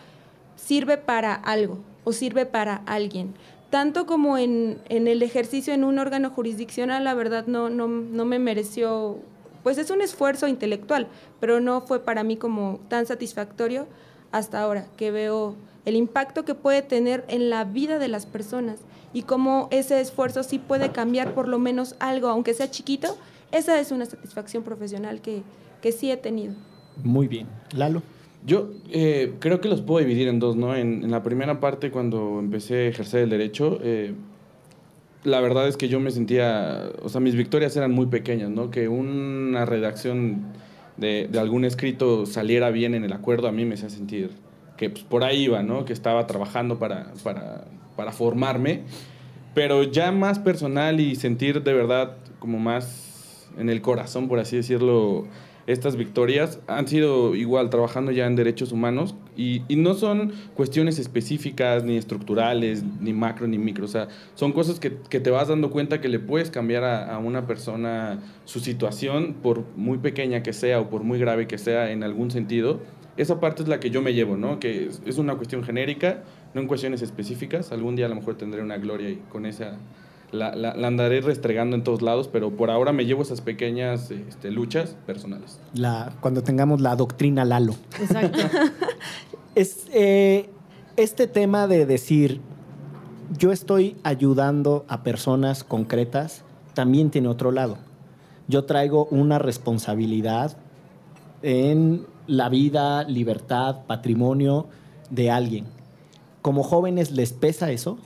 sirve para algo o sirve para alguien. Tanto como en, en el ejercicio en un órgano jurisdiccional, la verdad no, no, no me mereció, pues es un esfuerzo intelectual, pero no fue para mí como tan satisfactorio hasta ahora, que veo el impacto que puede tener en la vida de las personas y cómo ese esfuerzo sí puede cambiar por lo menos algo, aunque sea chiquito, esa es una satisfacción profesional que, que sí he tenido. Muy bien. Lalo. Yo eh, creo que los puedo dividir en dos, ¿no? En, en la primera parte, cuando empecé a ejercer el derecho, eh, la verdad es que yo me sentía, o sea, mis victorias eran muy pequeñas, ¿no? Que una redacción de, de algún escrito saliera bien en el acuerdo a mí me hacía sentir que pues, por ahí iba, ¿no? Que estaba trabajando para, para, para formarme, pero ya más personal y sentir de verdad como más en el corazón, por así decirlo, estas victorias han sido igual trabajando ya en derechos humanos y, y, no son cuestiones específicas, ni estructurales, ni macro, ni micro. O sea, son cosas que, que te vas dando cuenta que le puedes cambiar a, a, una persona su situación, por muy pequeña que sea o por muy grave que sea en algún sentido. Esa parte es la que yo me llevo, ¿no? Que es, es una cuestión genérica, no en cuestiones específicas. Algún día a lo mejor tendré una gloria y con esa la, la, la, andaré restregando en todos lados, pero por ahora me llevo esas pequeñas este, luchas personales. La, cuando tengamos la doctrina Lalo. Exacto. es, eh, este tema de decir, yo estoy ayudando a personas concretas, también tiene otro lado. Yo traigo una responsabilidad en la vida, libertad, patrimonio de alguien. ¿Como jóvenes les pesa eso?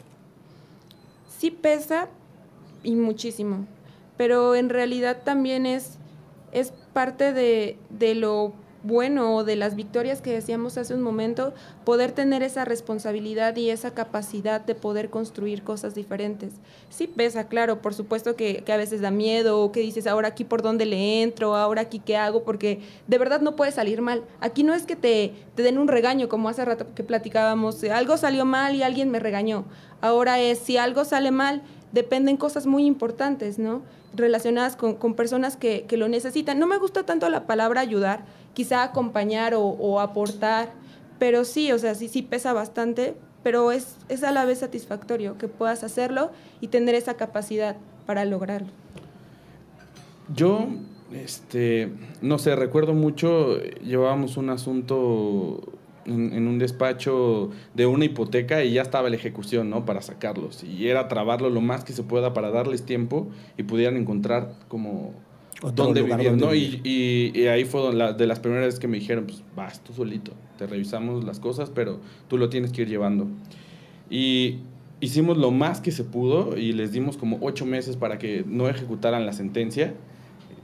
sí pesa y muchísimo, pero en realidad también es, es parte de, de lo bueno o de las victorias que decíamos hace un momento, poder tener esa responsabilidad y esa capacidad de poder construir cosas diferentes. Sí pesa, claro, por supuesto que, que, a veces da miedo, o que dices, ahora aquí por dónde le entro, ahora aquí qué hago, porque de verdad no puede salir mal. Aquí no es que te, te den un regaño, como hace rato que platicábamos, algo salió mal y alguien me regañó. Ahora es, si algo sale mal, dependen cosas muy importantes, ¿no? Relacionadas con, con personas que, que lo necesitan. No me gusta tanto la palabra ayudar, quizá acompañar o, o, aportar, pero sí, o sea, sí, sí pesa bastante, pero es, es a la vez satisfactorio que puedas hacerlo y tener esa capacidad para lograrlo. Yo, este, no sé, recuerdo mucho, llevábamos un asunto en, en, un despacho de una hipoteca y ya estaba la ejecución, ¿no? Para sacarlos. Y era trabarlo lo más que se pueda para darles tiempo y pudieran encontrar como dónde vivir, ¿no? Y, y, y, ahí fue la, de las primeras veces que me dijeron, pues vas tú solito, te revisamos las cosas, pero tú lo tienes que ir llevando. Y hicimos lo más que se pudo y les dimos como ocho meses para que no ejecutaran la sentencia.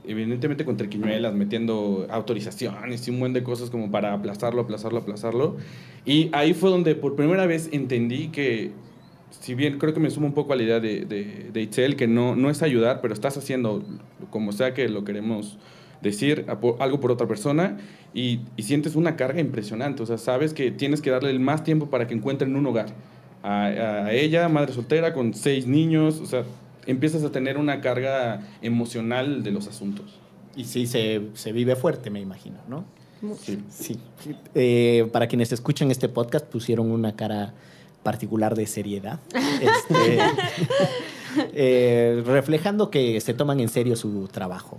Evidentemente con triquiñuelas, metiendo autorizaciones y un buen de cosas como para aplazarlo, aplazarlo, aplazarlo. Y ahí fue donde por primera vez entendí que si bien creo que me sumo un poco a la idea de, de, de Itzel, que no, no es ayudar, pero estás haciendo como sea que lo queremos decir, algo por otra persona y, y, sientes una carga impresionante. O sea, sabes que tienes que darle más tiempo para que encuentren un hogar. A, a ella, madre soltera, con seis niños, o sea, empiezas a tener una carga emocional de los asuntos. Y sí, se, se vive fuerte, me imagino, ¿no? Sí. sí. Eh, para quienes escuchan este podcast, pusieron una cara particular de seriedad, este, eh, reflejando que se toman en serio su trabajo.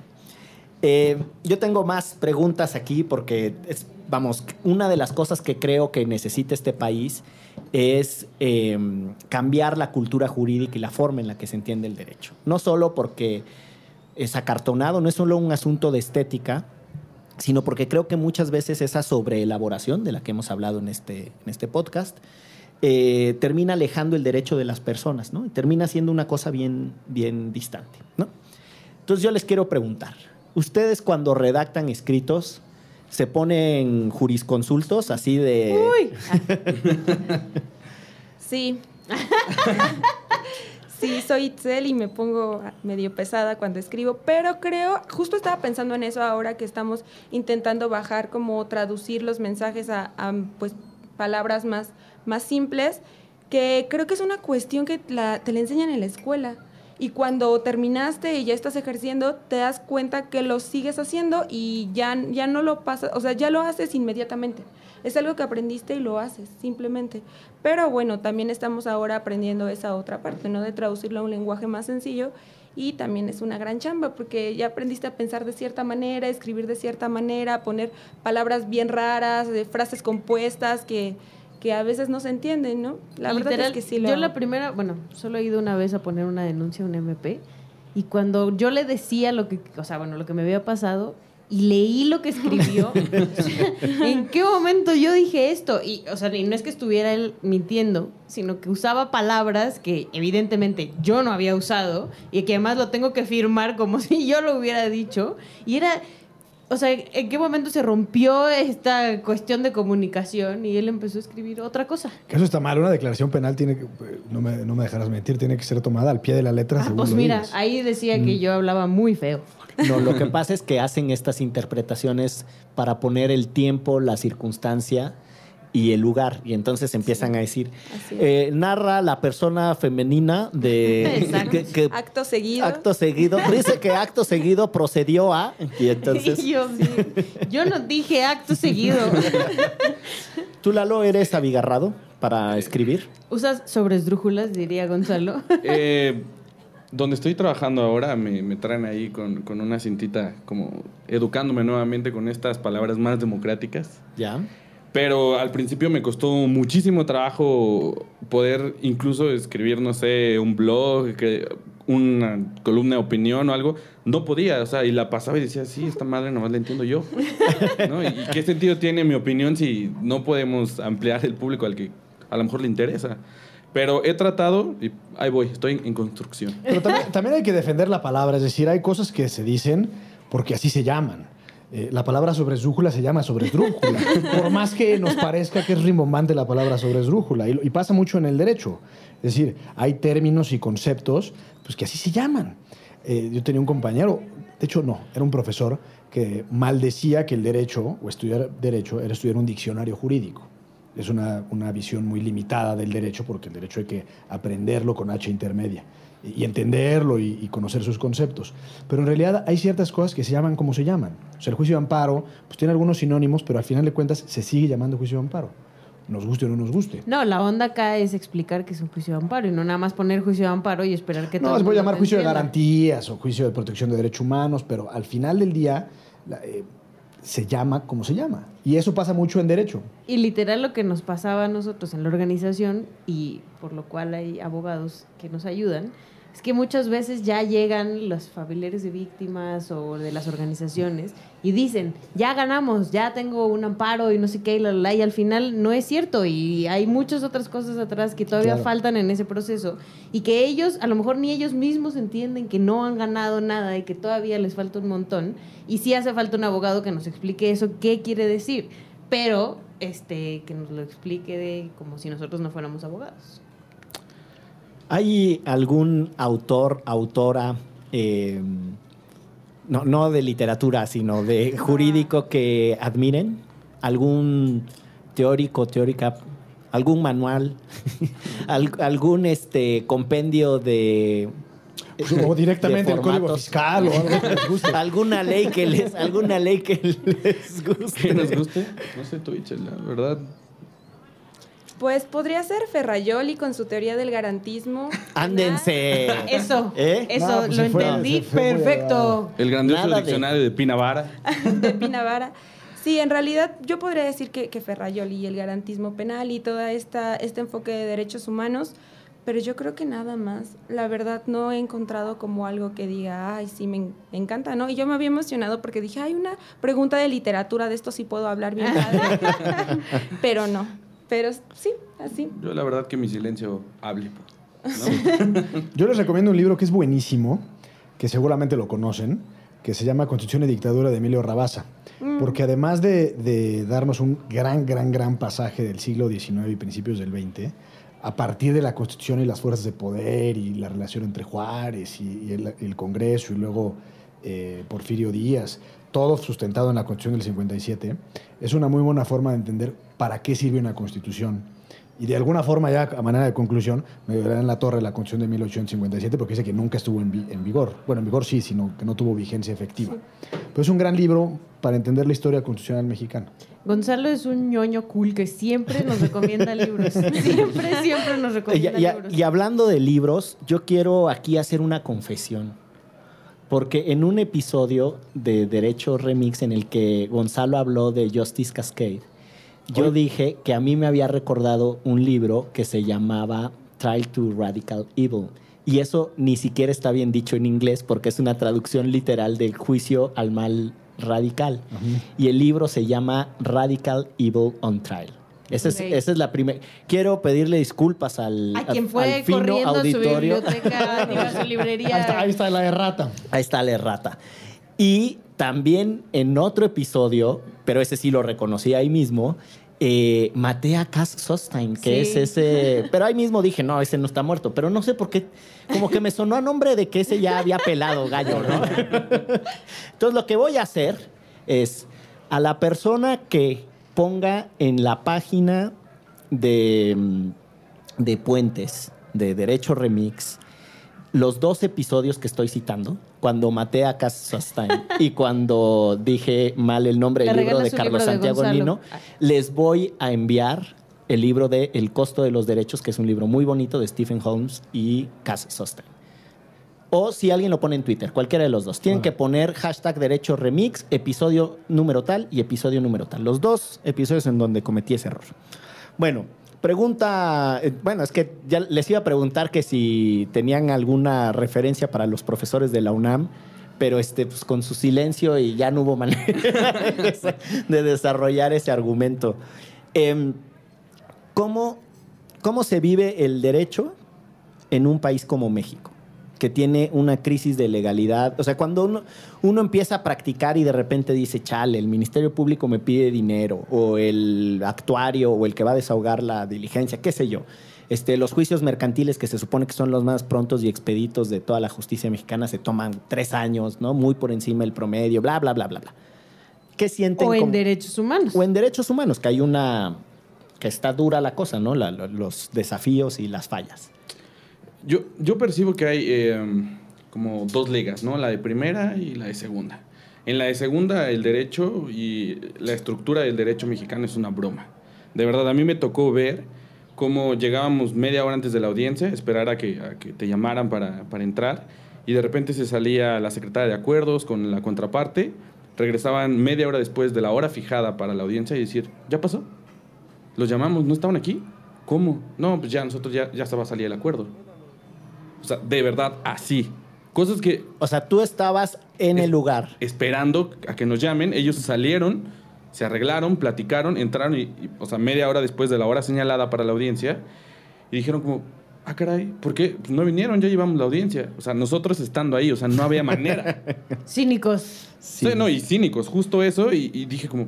Eh, yo tengo más preguntas aquí porque, es, vamos, una de las cosas que creo que necesita este país es eh, cambiar la cultura jurídica y la forma en la que se entiende el derecho. No solo porque es acartonado, no es solo un asunto de estética, sino porque creo que muchas veces esa sobreelaboración de la que hemos hablado en este, en este podcast, eh, termina alejando el derecho de las personas, ¿no? Termina siendo una cosa bien, bien distante, ¿no? Entonces yo les quiero preguntar, ¿ustedes cuando redactan escritos se ponen jurisconsultos así de... Uy. sí. sí, soy Itzel y me pongo medio pesada cuando escribo, pero creo, justo estaba pensando en eso ahora que estamos intentando bajar, como traducir los mensajes a, a pues, palabras más más simples, que creo que es una cuestión que la, te la enseñan en la escuela. Y cuando terminaste y ya estás ejerciendo, te das cuenta que lo sigues haciendo y ya, ya no lo pasas, o sea, ya lo haces inmediatamente. Es algo que aprendiste y lo haces, simplemente. Pero bueno, también estamos ahora aprendiendo esa otra parte, ¿no? De traducirlo a un lenguaje más sencillo y también es una gran chamba porque ya aprendiste a pensar de cierta manera, escribir de cierta manera, poner palabras bien raras, de frases compuestas que que a veces no se entienden, ¿no? La Literal, verdad es que sí lo Yo hago. la primera, bueno, solo he ido una vez a poner una denuncia a un MP Y cuando yo le decía lo que, o sea, bueno, lo que me había pasado y leí lo que escribió, ¿en qué momento yo dije esto? Y, o sea, y no es que estuviera él mintiendo, sino que usaba palabras que evidentemente yo no había usado y que además lo tengo que firmar como si yo lo hubiera dicho. Y era, o sea, ¿en qué momento se rompió esta cuestión de comunicación y él empezó a escribir otra cosa? Que eso está mal. Una declaración penal tiene que, no me, no me dejarás mentir, tiene que ser tomada al pie de la letra. Ah, según pues lo mira, ahí decía que yo hablaba muy feo. No, lo que pasa es que hacen estas interpretaciones para poner el tiempo, la circunstancia y el lugar. Y entonces empiezan a decir, eh, narra la persona femenina de... Que- que- Acto seguido. acto seguido. Dice que acto seguido procedió a... Y entonces... Y yo, sí. yo no dije acto seguido. ¿Tú, Lalo, eres abigarrado para escribir? Usas sobresdrújulas, diría Gonzalo. Eh, donde estoy trabajando ahora me, me traen ahí con, con una cintita como educándome nuevamente con estas palabras más democráticas. ¿Ya? Pero al principio me costó muchísimo trabajo poder incluso escribir, no sé, un blog, que- una columna de opinión o algo. No podía, o sea, y la pasaba y decía, sí, esta madre nomás la entiendo yo. ¿No? ¿Y qué sentido tiene mi opinión si no podemos ampliar el público al que a lo mejor le interesa? Pero he tratado y ahí voy, estoy en construcción. Pero también, también hay que defender la palabra, es decir, hay cosas que se dicen porque así se llaman. Eh, la palabra sobresdrújula se llama sobresdrújula, por más que nos parezca que es rimbombante la palabra sobresdrújula. Y, y pasa mucho en el derecho. Es decir, hay términos y conceptos pues, que así se llaman. Eh, yo tenía un compañero, de hecho no, era un profesor que maldecía que el derecho, o estudiar derecho, era estudiar un diccionario jurídico. Es una, una visión muy limitada del derecho, porque el derecho hay que aprenderlo con H intermedia y entenderlo y, y conocer sus conceptos. Pero en realidad hay ciertas cosas que se llaman como se llaman. O sea, el juicio de amparo pues tiene algunos sinónimos, pero al final de cuentas se sigue llamando juicio de amparo. Nos guste o no nos guste. No, la onda acá es explicar que es un juicio de amparo y no nada más poner juicio de amparo y esperar que todo No, el les voy a llamar juicio de garantías o juicio de protección de derechos humanos, pero al final del día la- eh, se llama como se llama. Y eso pasa mucho en derecho. Y literal lo que nos pasaba a nosotros en la organización y por lo cual hay abogados que nos ayudan, es que muchas veces ya llegan los familiares de víctimas o de las organizaciones y dicen, ya ganamos, ya tengo un amparo y no sé qué, y, la, la, la", y al final no es cierto y hay muchas otras cosas atrás que todavía Claro. faltan en ese proceso y que ellos, a lo mejor ni ellos mismos entienden que no han ganado nada y que todavía les falta un montón y sí hace falta un abogado que nos explique eso, qué quiere decir, pero este que nos lo explique de como si nosotros no fuéramos abogados. ¿Hay algún autor, autora, eh, no, no de literatura, sino de jurídico que admiren? ¿Algún teórico, teórica, algún manual, Al- algún este compendio de O directamente de el código fiscal o algo que les guste. alguna ley que les alguna ley que les guste ¿Qué nos guste? No sé, Twitch, la verdad. Pues podría ser Ferrayoli con su teoría del garantismo. ándense Eso, ¿Eh? eso pues lo fue- entendí perfecto. El grandioso Nada de- diccionario de, Pinavara. de Pinavara. Sí, en realidad yo podría decir que, que Ferrayoli y el garantismo penal y todo esta, este enfoque de derechos humanos, pero yo creo que nada más. La verdad no he encontrado como algo que diga, ay, sí, me, en- me encanta, ¿no? Y yo me había emocionado porque dije, hay una pregunta de literatura, de esto sí puedo hablar bien padre. pero no. Pero sí, así. Yo la verdad que mi silencio hable. ¿no? Yo les recomiendo un libro que es buenísimo, que seguramente lo conocen, que se llama Constitución y Dictadura de Emilio Rabasa. Porque además de, de darnos un gran, gran, gran pasaje del siglo XIX y principios del XX, a partir de la Constitución y las fuerzas de poder y la relación entre Juárez y, y el, el Congreso y luego eh, Porfirio Díaz, todo sustentado en la Constitución del 57, es una muy buena forma de entender para qué sirve una Constitución. Y de alguna forma, ya a manera de conclusión, me verán en la torre la Constitución de 1857 porque dice que nunca estuvo en, vi- en vigor. Bueno, en vigor sí, sino que no tuvo vigencia efectiva. Pero es un gran libro para entender la historia constitucional mexicana. Gonzalo es un ñoño cool que siempre nos recomienda libros. Siempre, siempre nos Y, recomienda y- libros. y hablando de libros, yo quiero aquí hacer una confesión. Porque en un episodio de Derecho Remix en el que Gonzalo habló de Justice Cascade, yo Oye. dije que a mí me había recordado un libro que se llamaba Trial to Radical Evil. Y eso ni siquiera está bien dicho en inglés porque es una traducción literal del juicio al mal radical. Y el libro se llama Radical Evil on Trial. Esa es, Ok. esa es la primera. Quiero pedirle disculpas al, A quien al fino corriendo a su auditorio. biblioteca, a su librería. Ahí está, ahí está la errata. Ahí está la errata. Y también en otro episodio, pero ese sí lo reconocí ahí mismo, eh, maté a Cass Sostein, que Sí. es ese. Pero ahí mismo dije, no, ese no está muerto. Pero no sé por qué. Como que me sonó a nombre de que ese ya había pelado gallo, ¿no? Entonces, lo que voy a hacer es a la persona que ponga en la página de, de Puentes, de Derecho Remix, los dos episodios que estoy citando, cuando maté a Cass Sustain y cuando dije mal el nombre del libro de Carlos libro Santiago. Nino, Ah. les voy a enviar el libro de El costo de los derechos, que es un libro muy bonito de Stephen Holmes y Cass Sustain. O si alguien lo pone en Twitter, cualquiera de los dos. Tienen que poner hashtag derecho remix, episodio número tal y episodio número tal. Los dos episodios en donde cometí ese error. Bueno, pregunta, eh, bueno, es que ya les iba a preguntar que si tenían alguna referencia para los profesores de la UNAM, pero este, pues, con su silencio y ya no hubo manera de- de desarrollar ese argumento. Em, ¿cómo, ¿Cómo se vive el derecho en un país como México? Que tiene una crisis de legalidad. O sea, cuando uno, uno empieza a practicar y de repente dice, chale, el Ministerio Público me pide dinero, o el actuario, o el que va a desahogar la diligencia, qué sé yo. Este, los juicios mercantiles, que se supone que son los más prontos y expeditos de toda la justicia mexicana, se toman tres años, ¿no? Muy por encima del promedio, bla, bla, bla, bla, bla. ¿Qué sienten? O en como- derechos humanos. o en derechos humanos, que hay una... que está dura la cosa, ¿no? La- los desafíos y las fallas. Yo, yo percibo que hay eh, como dos ligas, ¿no? La de primera y la de segunda. En la de segunda, el derecho y la estructura del derecho mexicano es una broma. De verdad, a mí me tocó ver cómo llegábamos media hora antes de la audiencia, esperar a que, a que te llamaran para, para entrar, y de repente se salía la secretaria de acuerdos con la contraparte, regresaban media hora después de la hora fijada para la audiencia y decir, ¿ya pasó? ¿Los llamamos? ¿No estaban aquí? ¿Cómo? No, pues ya nosotros ya, ya estaba a salir el acuerdo. O sea, de verdad, así. Cosas que O sea, tú estabas en el lugar. esperando a que nos llamen, ellos salieron, se arreglaron, platicaron, entraron y, y, o sea, media hora después de la hora señalada para la audiencia y dijeron como, ah, caray, ¿por qué? Pues no vinieron, ya llevamos la audiencia. O sea, nosotros estando ahí, o sea, no había manera. Cínicos. Sí. no, y cínicos, justo eso, y, y dije como,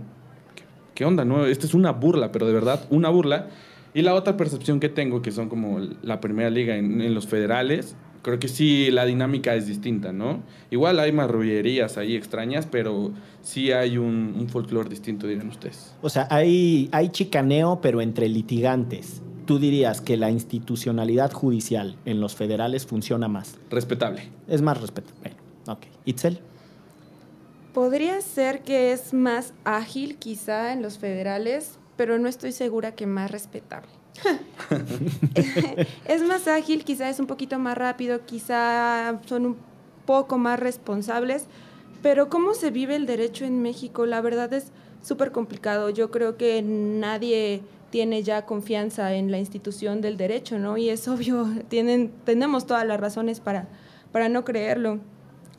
¿qué, qué onda? No, esta es una burla, pero de verdad, una burla. Y la otra percepción que tengo, que son como la primera liga en, en los federales, creo que sí la dinámica es distinta, ¿no? Igual hay marrullerías ahí extrañas, pero sí hay un, un folclore distinto, dirán ustedes. O sea, hay, hay chicaneo, pero entre litigantes. Tú dirías que la institucionalidad judicial en los federales funciona más. Respetable. Es más respetable. Ok. Itzel. Podría ser que es más ágil quizá en los federales, pero no estoy segura que más respetable. es más ágil, quizá es un poquito más rápido, quizá son un poco más responsables, pero ¿cómo se vive el derecho en México? La verdad es súper complicado. Yo creo que nadie tiene ya confianza en la institución del derecho, ¿no? Y es obvio, tienen, tenemos todas las razones para, para no creerlo.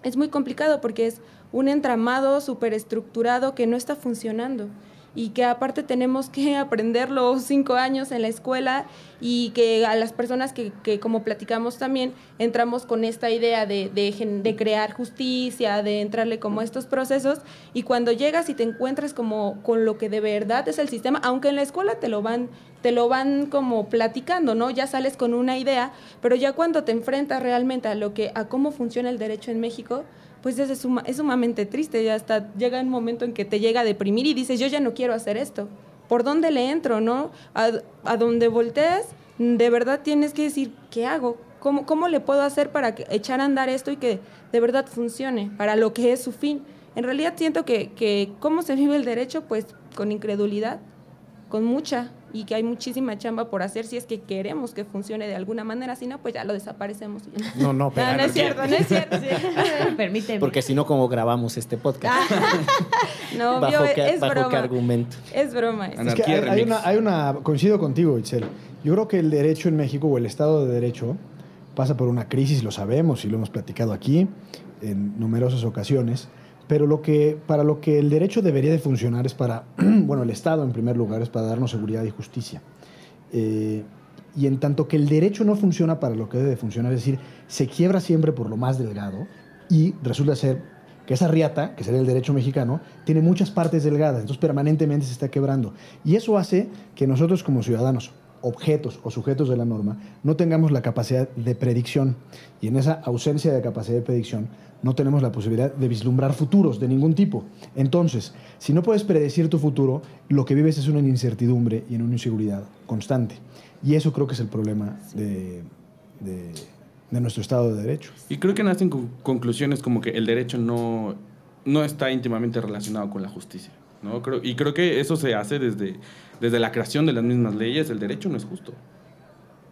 Es muy complicado porque es un entramado súper estructurado que no está funcionando y que aparte tenemos que aprenderlo cinco años en la escuela y que a las personas que, que como platicamos también, entramos con esta idea de, de de crear justicia, de entrarle como a estos procesos y cuando llegas y te encuentras como con lo que de verdad es el sistema, aunque en la escuela te lo van te lo van como platicando, ¿no? Ya sales con una idea, pero ya cuando te enfrentas realmente a lo que a cómo funciona el derecho en México, pues es, es sumamente triste, ya hasta llega un momento en que te llega a deprimir y dices, yo ya no quiero hacer esto. ¿Por dónde le entro, no? A, a donde voltees, de verdad tienes que decir, ¿qué hago? ¿Cómo, ¿Cómo le puedo hacer para que- echar a andar esto y que de verdad funcione, para lo que es su fin? En realidad siento que, que cómo se vive el derecho, pues con incredulidad, con mucha, y que hay muchísima chamba por hacer si es que queremos que funcione de alguna manera, si no, pues ya lo desaparecemos. y ya. No, no, No, pero no es cierto, no es cierto. sí. Permíteme. Porque si no, ¿cómo grabamos este podcast? No, ¿Bajo, qué, es bajo qué broma. argumento? Es broma. eso. Es que hay, hay una, hay una, coincido contigo, Itzel. Yo creo que el derecho en México o el Estado de Derecho pasa por una crisis, lo sabemos y lo hemos platicado aquí en numerosas ocasiones, pero lo que, para lo que el derecho debería de funcionar es para, bueno, el Estado en primer lugar es para darnos seguridad y justicia. Eh, y en tanto que el derecho no funciona para lo que debe de funcionar, es decir, se quiebra siempre por lo más delgado y resulta ser que esa riata, que sería el derecho mexicano, tiene muchas partes delgadas, entonces permanentemente se está quebrando. Y eso hace que nosotros como ciudadanos, objetos o sujetos de la norma, no tengamos la capacidad de predicción. Y en esa ausencia de capacidad de predicción, no tenemos la posibilidad de vislumbrar futuros de ningún tipo. Entonces, si no puedes predecir tu futuro, lo que vives es una incertidumbre y en una inseguridad constante. Y eso creo que es el problema de, de, de nuestro Estado de Derecho. Y creo que nacen con conclusiones como que el derecho no, no está íntimamente relacionado con la justicia. ¿no? Creo, y creo que eso se hace desde, desde la creación de las mismas leyes. El derecho no es justo.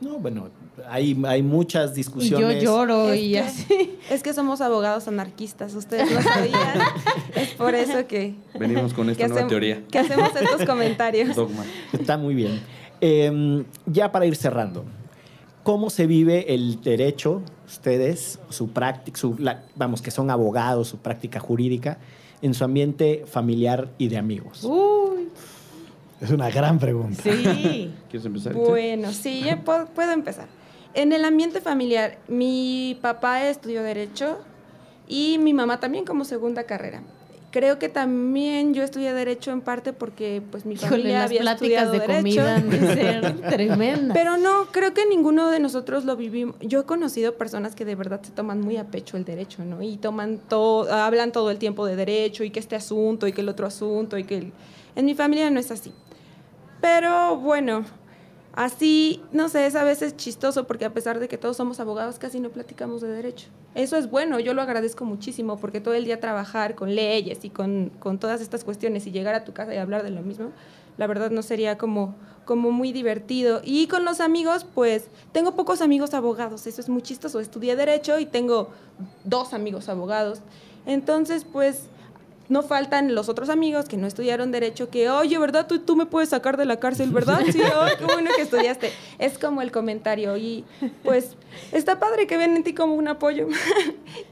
No, bueno, hay, hay muchas Y yo discusiones. lloro Es y que- así. Es que somos abogados anarquistas, ustedes lo sabían. es por eso que, Venimos con esta que, nueva teoría. que hacemos estos comentarios. Dogma. Está muy bien. Eh, ya para ir cerrando, ¿cómo se vive el derecho, ustedes, su práctica, su, la- vamos, que son abogados, su práctica jurídica, en su ambiente familiar y de amigos? Uy, Es una gran pregunta. sí. ¿Quieres empezar? Bueno, sí, yo puedo, puedo empezar. En el ambiente familiar, mi papá estudió Derecho y mi mamá también como segunda carrera. Creo que también yo estudié Derecho en parte porque pues mi Híjole, familia las había pláticas estudiado de Derecho. comida han de ser tremendas. Pero no, creo que ninguno de nosotros lo vivimos. Yo he conocido personas que de verdad se toman muy a pecho el derecho, ¿no? Y toman todo, hablan todo el tiempo de derecho y que este asunto y que el otro asunto y que el- en mi familia no es así. Pero bueno, así, no sé, es a veces chistoso porque a pesar de que todos somos abogados, casi no platicamos de derecho. Eso es bueno, yo lo agradezco muchísimo porque todo el día trabajar con leyes y con, con todas estas cuestiones y llegar a tu casa y hablar de lo mismo, la verdad no sería como, como muy divertido. Y con los amigos, pues tengo pocos amigos abogados, eso es muy chistoso. Estudié derecho y tengo dos amigos abogados. Entonces, pues no faltan los otros amigos que no estudiaron derecho que, oye, ¿verdad? Tú, tú me puedes sacar de la cárcel, ¿verdad? Sí, qué bueno que estudiaste. Es como el comentario y pues está padre que ven en ti como un apoyo,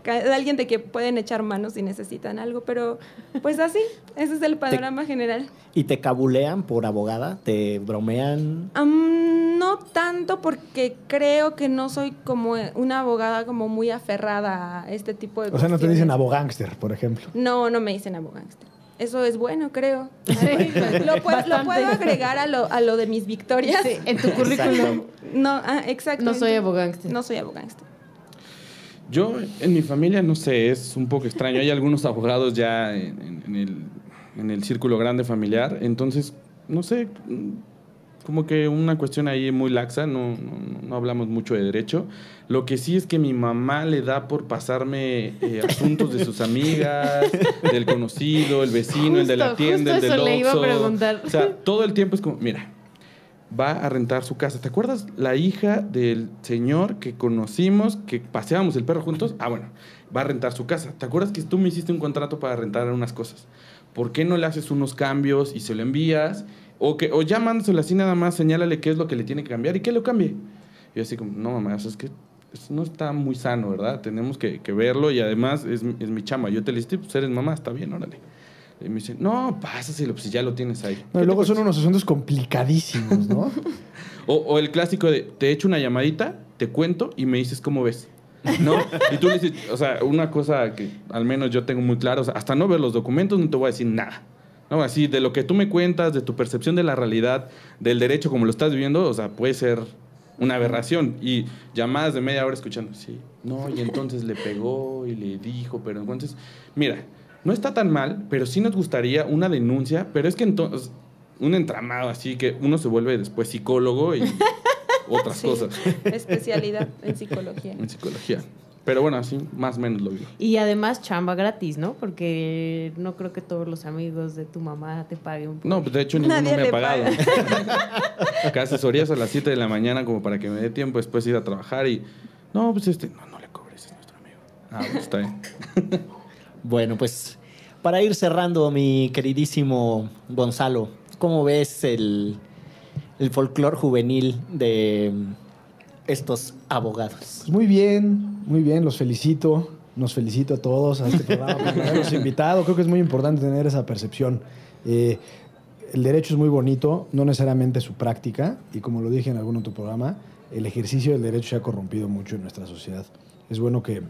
alguien de que pueden echar manos si necesitan algo, pero pues así, ese es el panorama general. ¿Y te cabulean por abogada? ¿Te bromean? No tanto porque creo que no soy como una abogada como muy aferrada a este tipo de O sea, no te dicen abogánster, por ejemplo. No, no me dicen abogánster. Eso es bueno, creo. Sí, lo, puedo, lo puedo agregar a lo, a lo de mis victorias. Sí, en tu currículum. No, ah, exacto. No soy abogánster. No soy abogánster. Yo, en mi familia, no sé, es un poco extraño. Hay algunos abogados ya en, en- en el, en el círculo grande familiar. Entonces, no sé, como que una cuestión ahí muy laxa. No, no, no hablamos mucho de derecho. Lo que sí es que mi mamá le da por pasarme eh, asuntos de sus amigas, del conocido, el vecino, el de la Justo, tienda, el del eso le iba a Oxxo. preguntar. O sea, todo el tiempo es como, mira, va a rentar su casa. ¿Te acuerdas la hija del señor que conocimos, que paseábamos el perro juntos? Ah, bueno, va a rentar su casa. ¿Te acuerdas que tú me hiciste un contrato para rentar unas cosas? ¿Por qué no le haces unos cambios y se lo envías? O, que, o ya mándaselo así nada más, señálale qué es lo que le tiene que cambiar y que lo cambie. Y yo así como, no, mamá, o sea, es que eso no está muy sano, ¿verdad? Tenemos que, que verlo y además es, es mi chama. Yo te le dije, pues eres mamá, está bien, órale. Y me dice, no, pásaselo, pues si ya lo tienes ahí. No, y luego son unos asuntos complicadísimos, ¿no? O, o el clásico de, te echo una llamadita, te cuento y me dices cómo ves. ¿No? Y tú le dices, o sea, una cosa que al menos yo tengo muy claro, o sea, hasta no ver los documentos no te voy a decir nada. ¿No? Así, de lo que tú me cuentas, de tu percepción de la realidad, del derecho como lo estás viviendo, o sea, puede ser una aberración. Y llamadas de media hora escuchando, sí, no, y entonces le pegó y le dijo, pero entonces, mira, no está tan mal, pero sí nos gustaría una denuncia, pero es que entonces, un entramado así que uno se vuelve después psicólogo y otras Sí. cosas Especialidad en psicología. en psicología. Pero bueno, así más o menos lo vivo. Y además chamba gratis, ¿no? Porque no creo que todos los amigos de tu mamá te paguen. por- No, pues de hecho ninguno Nadie me ha pagado. Acá asesorías a las 7 de la mañana como para que me dé tiempo después de ir a trabajar y... No, pues este... No, no le cobres, es nuestro amigo. Ah, pues está bien. Bueno, pues para ir cerrando, mi queridísimo Gonzalo, ¿cómo ves el, el folclore juvenil de estos abogados? Pues muy bien, muy bien, los felicito. Nos felicito a todos a este programa por habernos invitado. Creo que es muy importante tener esa percepción. Eh, el derecho es muy bonito, no necesariamente su práctica, y como lo dije en algún otro programa, el ejercicio del derecho se ha corrompido mucho en nuestra sociedad. Es bueno que,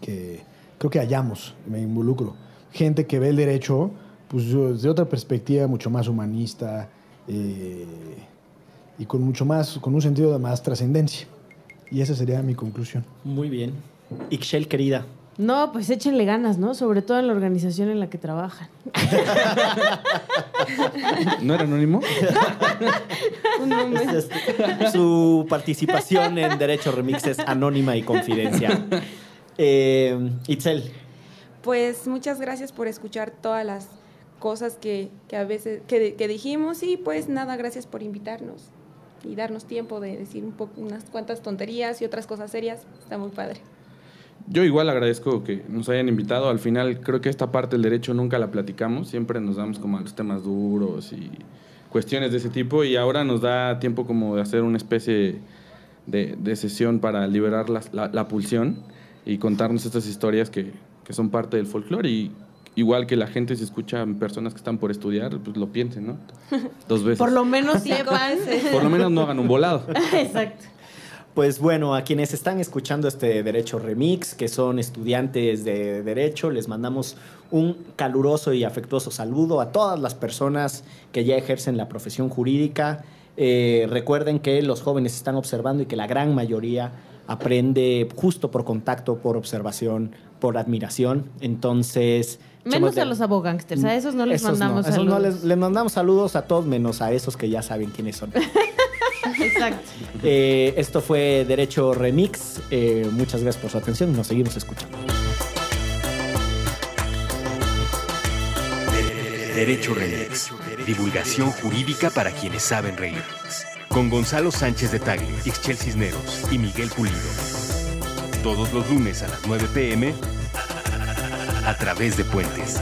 que creo que hayamos, me involucro, gente que ve el derecho pues, desde otra perspectiva mucho más humanista eh, y con mucho más, con un sentido de más trascendencia. Y esa sería mi conclusión. Muy bien. Ixchel, querida. No, pues échenle ganas, ¿no? Sobre todo en la organización en la que trabajan. ¿No era anónimo? Un. Es- Su participación en Derecho Remix es anónima y confidencial. Eh, Itzel, Pues muchas gracias por escuchar todas las cosas que, que a veces que, que dijimos y pues nada, gracias por invitarnos y darnos tiempo de decir un unas cuantas tonterías y otras cosas serias. Está muy padre. Yo igual agradezco que nos hayan invitado. Al final creo que esta parte del derecho nunca la platicamos. Siempre nos damos como a los temas duros y cuestiones de ese tipo. Y ahora nos da tiempo como de hacer una especie de, de sesión para liberar las- la, la pulsión y contarnos estas historias que, que son parte del folclore. Y igual que la gente, si escucha personas que están por estudiar, pues lo piensen, ¿no? Dos veces. Por lo menos sepan. Por lo menos no hagan un volado. Exacto. pues bueno, a quienes están escuchando este Derecho Remix, que son estudiantes de Derecho, les mandamos un caluroso y afectuoso saludo a todas las personas que ya ejercen la profesión jurídica. Eh, recuerden que los jóvenes están observando y que la gran mayoría aprende justo por contacto, por observación, por admiración. Entonces... Menos de- a los abogánsters. A esos no les Esos no, mandamos esos no saludos. les, les mandamos saludos a todos menos a esos que ya saben quiénes son. Exacto. Eh, esto fue Derecho Remix. Eh, muchas gracias por su atención y nos seguimos escuchando. Derecho Remix. Divulgación jurídica para quienes saben reír. Con Gonzalo Sánchez de Tagle, Ixchel Cisneros y Miguel Pulido. Todos los lunes a las 9 pm a través de Puentes.